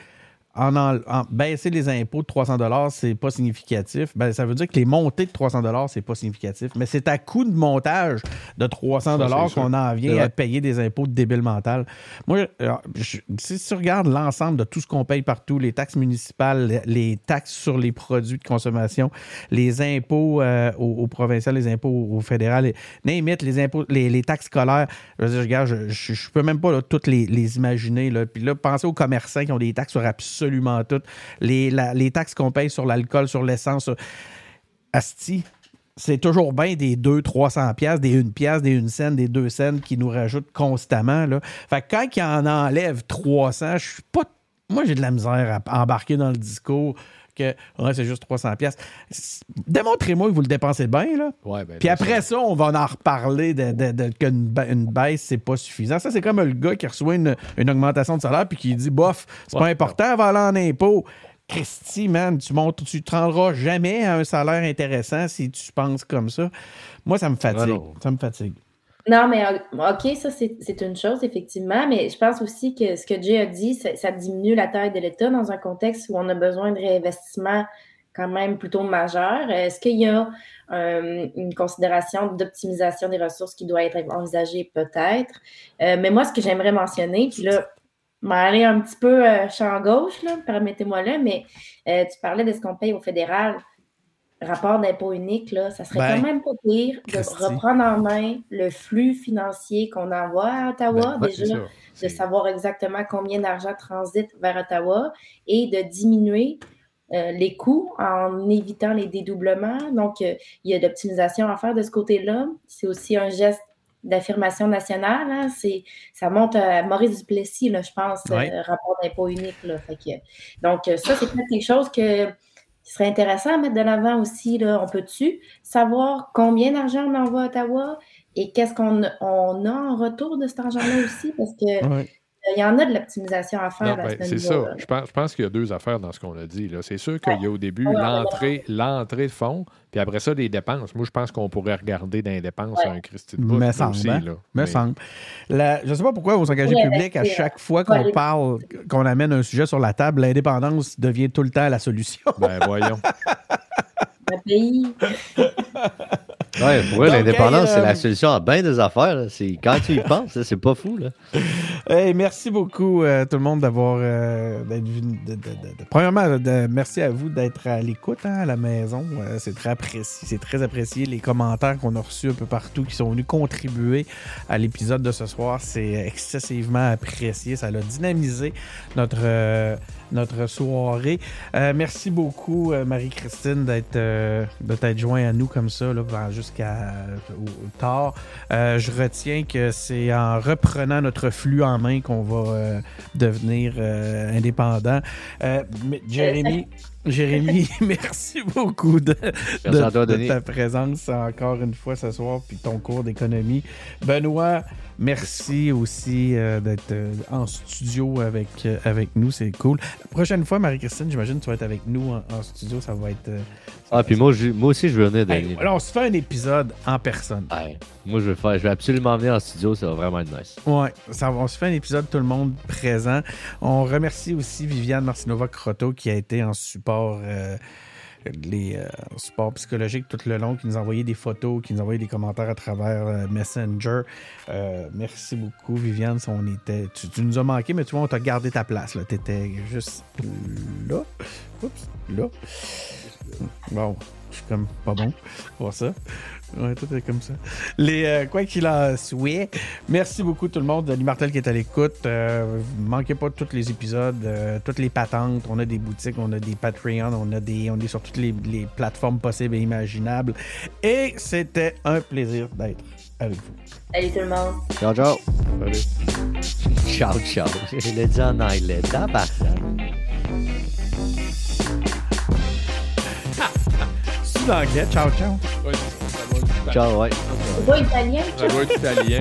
en, en- en- baisser les impôts de 300 dollars, c'est pas significatif, ben, ça veut dire que les montées de 300 dollars, c'est pas significatif. Mais c'est à coût de montage de 300 dollars qu'on en vient à payer des impôts de débile mental. Moi, euh, je- si tu regardes l'ensemble de tout ce qu'on paye partout, les taxes municipales, les- taxes sur les produits de consommation, les impôts euh, au, au provincial, les impôts au, fédéral, les, les impôts, les, les taxes scolaires. Je veux dire, regarde, je, je, je peux même pas là, toutes les, les imaginer. Là. Puis là, pensez aux commerçants qui ont des taxes sur absolument toutes. Les, la- les taxes qu'on paye sur l'alcool, sur l'essence. sur- Asti, c'est toujours bien des 2 300 pièces, des 1 pièce, des 1 cent, des 2 cents qui nous rajoutent constamment là. Fait que quand ils en enlèvent 300, je suis pas moi j'ai de la misère à embarquer dans le discours que ouais, c'est juste 300 pièces. Démontrez-moi que vous le dépensez bien là. Ouais, ben, Puis après ça, on va en reparler de, de, de- qu'une ba- baisse, c'est pas suffisant. Ça, c'est comme le gars qui reçoit une, une augmentation de salaire puis qui dit bof, c'est pas important, va aller en impôt. Christy, man, tu montes, tu te rendras jamais à un salaire intéressant si tu penses comme ça. Moi, ça me fatigue. Ça me fatigue. Non, mais euh, OK, ça, c'est une chose, effectivement, mais je pense aussi que ce que Jay a dit, ça, diminue la taille de l'État dans un contexte où on a besoin de réinvestissement quand même plutôt majeur. Est-ce qu'il y a euh, une considération d'optimisation des ressources qui doit être envisagée? Peut-être? Euh, mais moi, ce que j'aimerais mentionner, puis là, m'aller un petit peu champ gauche, permettez-moi là, mais tu parlais de ce qu'on paye au fédéral. Rapport d'impôt unique, là, ça serait Ben, quand même pas pire de Christy. reprendre en main le flux financier qu'on envoie à Ottawa, ben, déjà, de savoir exactement combien d'argent transite vers Ottawa et de diminuer euh, les coûts en évitant les dédoublements. Donc, euh, il y a de l'optimisation à faire de ce côté-là. C'est aussi un geste d'affirmation nationale. hein. C'est, ça monte à Maurice Duplessis, là, je pense, Ouais. euh, rapport d'impôt unique. Là. Fait que- donc, ça, c'est peut-être quelque chose que, qui serait intéressant à mettre de l'avant aussi. Là. On peut-tu savoir combien d'argent on envoie à Ottawa et qu'est-ce qu'on on a en retour de cet argent-là aussi? Parce que. Il y en a de l'optimisation à faire ben, ce c'est ça. Je pense, je pense qu'il y a deux affaires dans ce qu'on a dit. là. C'est sûr qu'il y a au début Ouais, l'entrée, l'entrée de fonds, puis après ça, les dépenses. Moi, je pense qu'on pourrait regarder dans les dépenses Ouais. un Christy de Me là semble, aussi, hein? là. Mais- semble. La- je ne sais pas pourquoi aux engagés Ouais, publics, à euh, chaque fois qu'on ouais. parle, qu'on amène un sujet sur la table, l'indépendance devient tout le temps la solution. Ben, voyons. Un pays. Ouais, pour eux, l'indépendance, hey, c'est euh, la solution à bien des affaires. là. C'est quand tu y penses, c'est pas fou. Là. Hey, merci beaucoup euh, tout le monde d'avoir euh, d'être venu- de- de- de- de- premièrement merci à vous d'être à l'écoute hein, à la maison Euh, c'est très apprécié c'est très apprécié les commentaires qu'on a reçus un peu partout qui sont venus contribuer à l'épisode de ce soir c'est excessivement apprécié ça a dynamisé notre euh, notre soirée Euh, merci beaucoup euh, Marie-Christine d'être euh, joint à nous comme ça pendant- jusqu'à euh, tard je retiens que c'est en reprenant notre flux en main qu'on va devenir indépendant. Jérémy, Jérémy, merci beaucoup de, Merci ta présence encore une fois ce soir, puis ton cours d'économie. Benoît, merci aussi euh, d'être euh, en studio avec, euh, avec nous, c'est cool. La prochaine fois, Marie-Christine, j'imagine que tu vas être avec nous en, en studio, ça va être... euh, Ah, puis moi, je- moi aussi, je veux venir, Hey, Denis. là, on se fait un épisode en personne. Moi, je veux faire. Je vais absolument venir en studio, ça va vraiment être nice. Ouais, ça, on se fait un épisode, tout le monde présent. On remercie aussi Viviane Marcinova-Croteau qui a été en support, euh, les, euh, en support psychologique tout le long, qui nous a envoyé des photos, qui nous a envoyé des commentaires à travers euh, Messenger. Euh, merci beaucoup, Viviane. si On était, tu, tu nous as manqué, mais tu vois, on t'a gardé ta place. Tu étais juste là. Oups, là. Bon, je suis comme pas bon pour ça. Ouais, tout est comme ça. Les, euh, quoi qu'il en soit, merci beaucoup tout le monde. Denis Martel qui est à l'écoute. Euh, manquez pas tous les épisodes, euh, toutes les patentes. On a des boutiques, on a des Patreon, on, a des, on est sur toutes les, les plateformes possibles et imaginables. Et c'était un plaisir d'être avec vous. Salut tout le monde. Ciao, ciao. Ciao, ciao. Je l'ai dit en anglais. Tabarnak. Sous l'anglais, ciao ciao. Ouais, ça va être- Ciao, ouais. Ça doit être italien.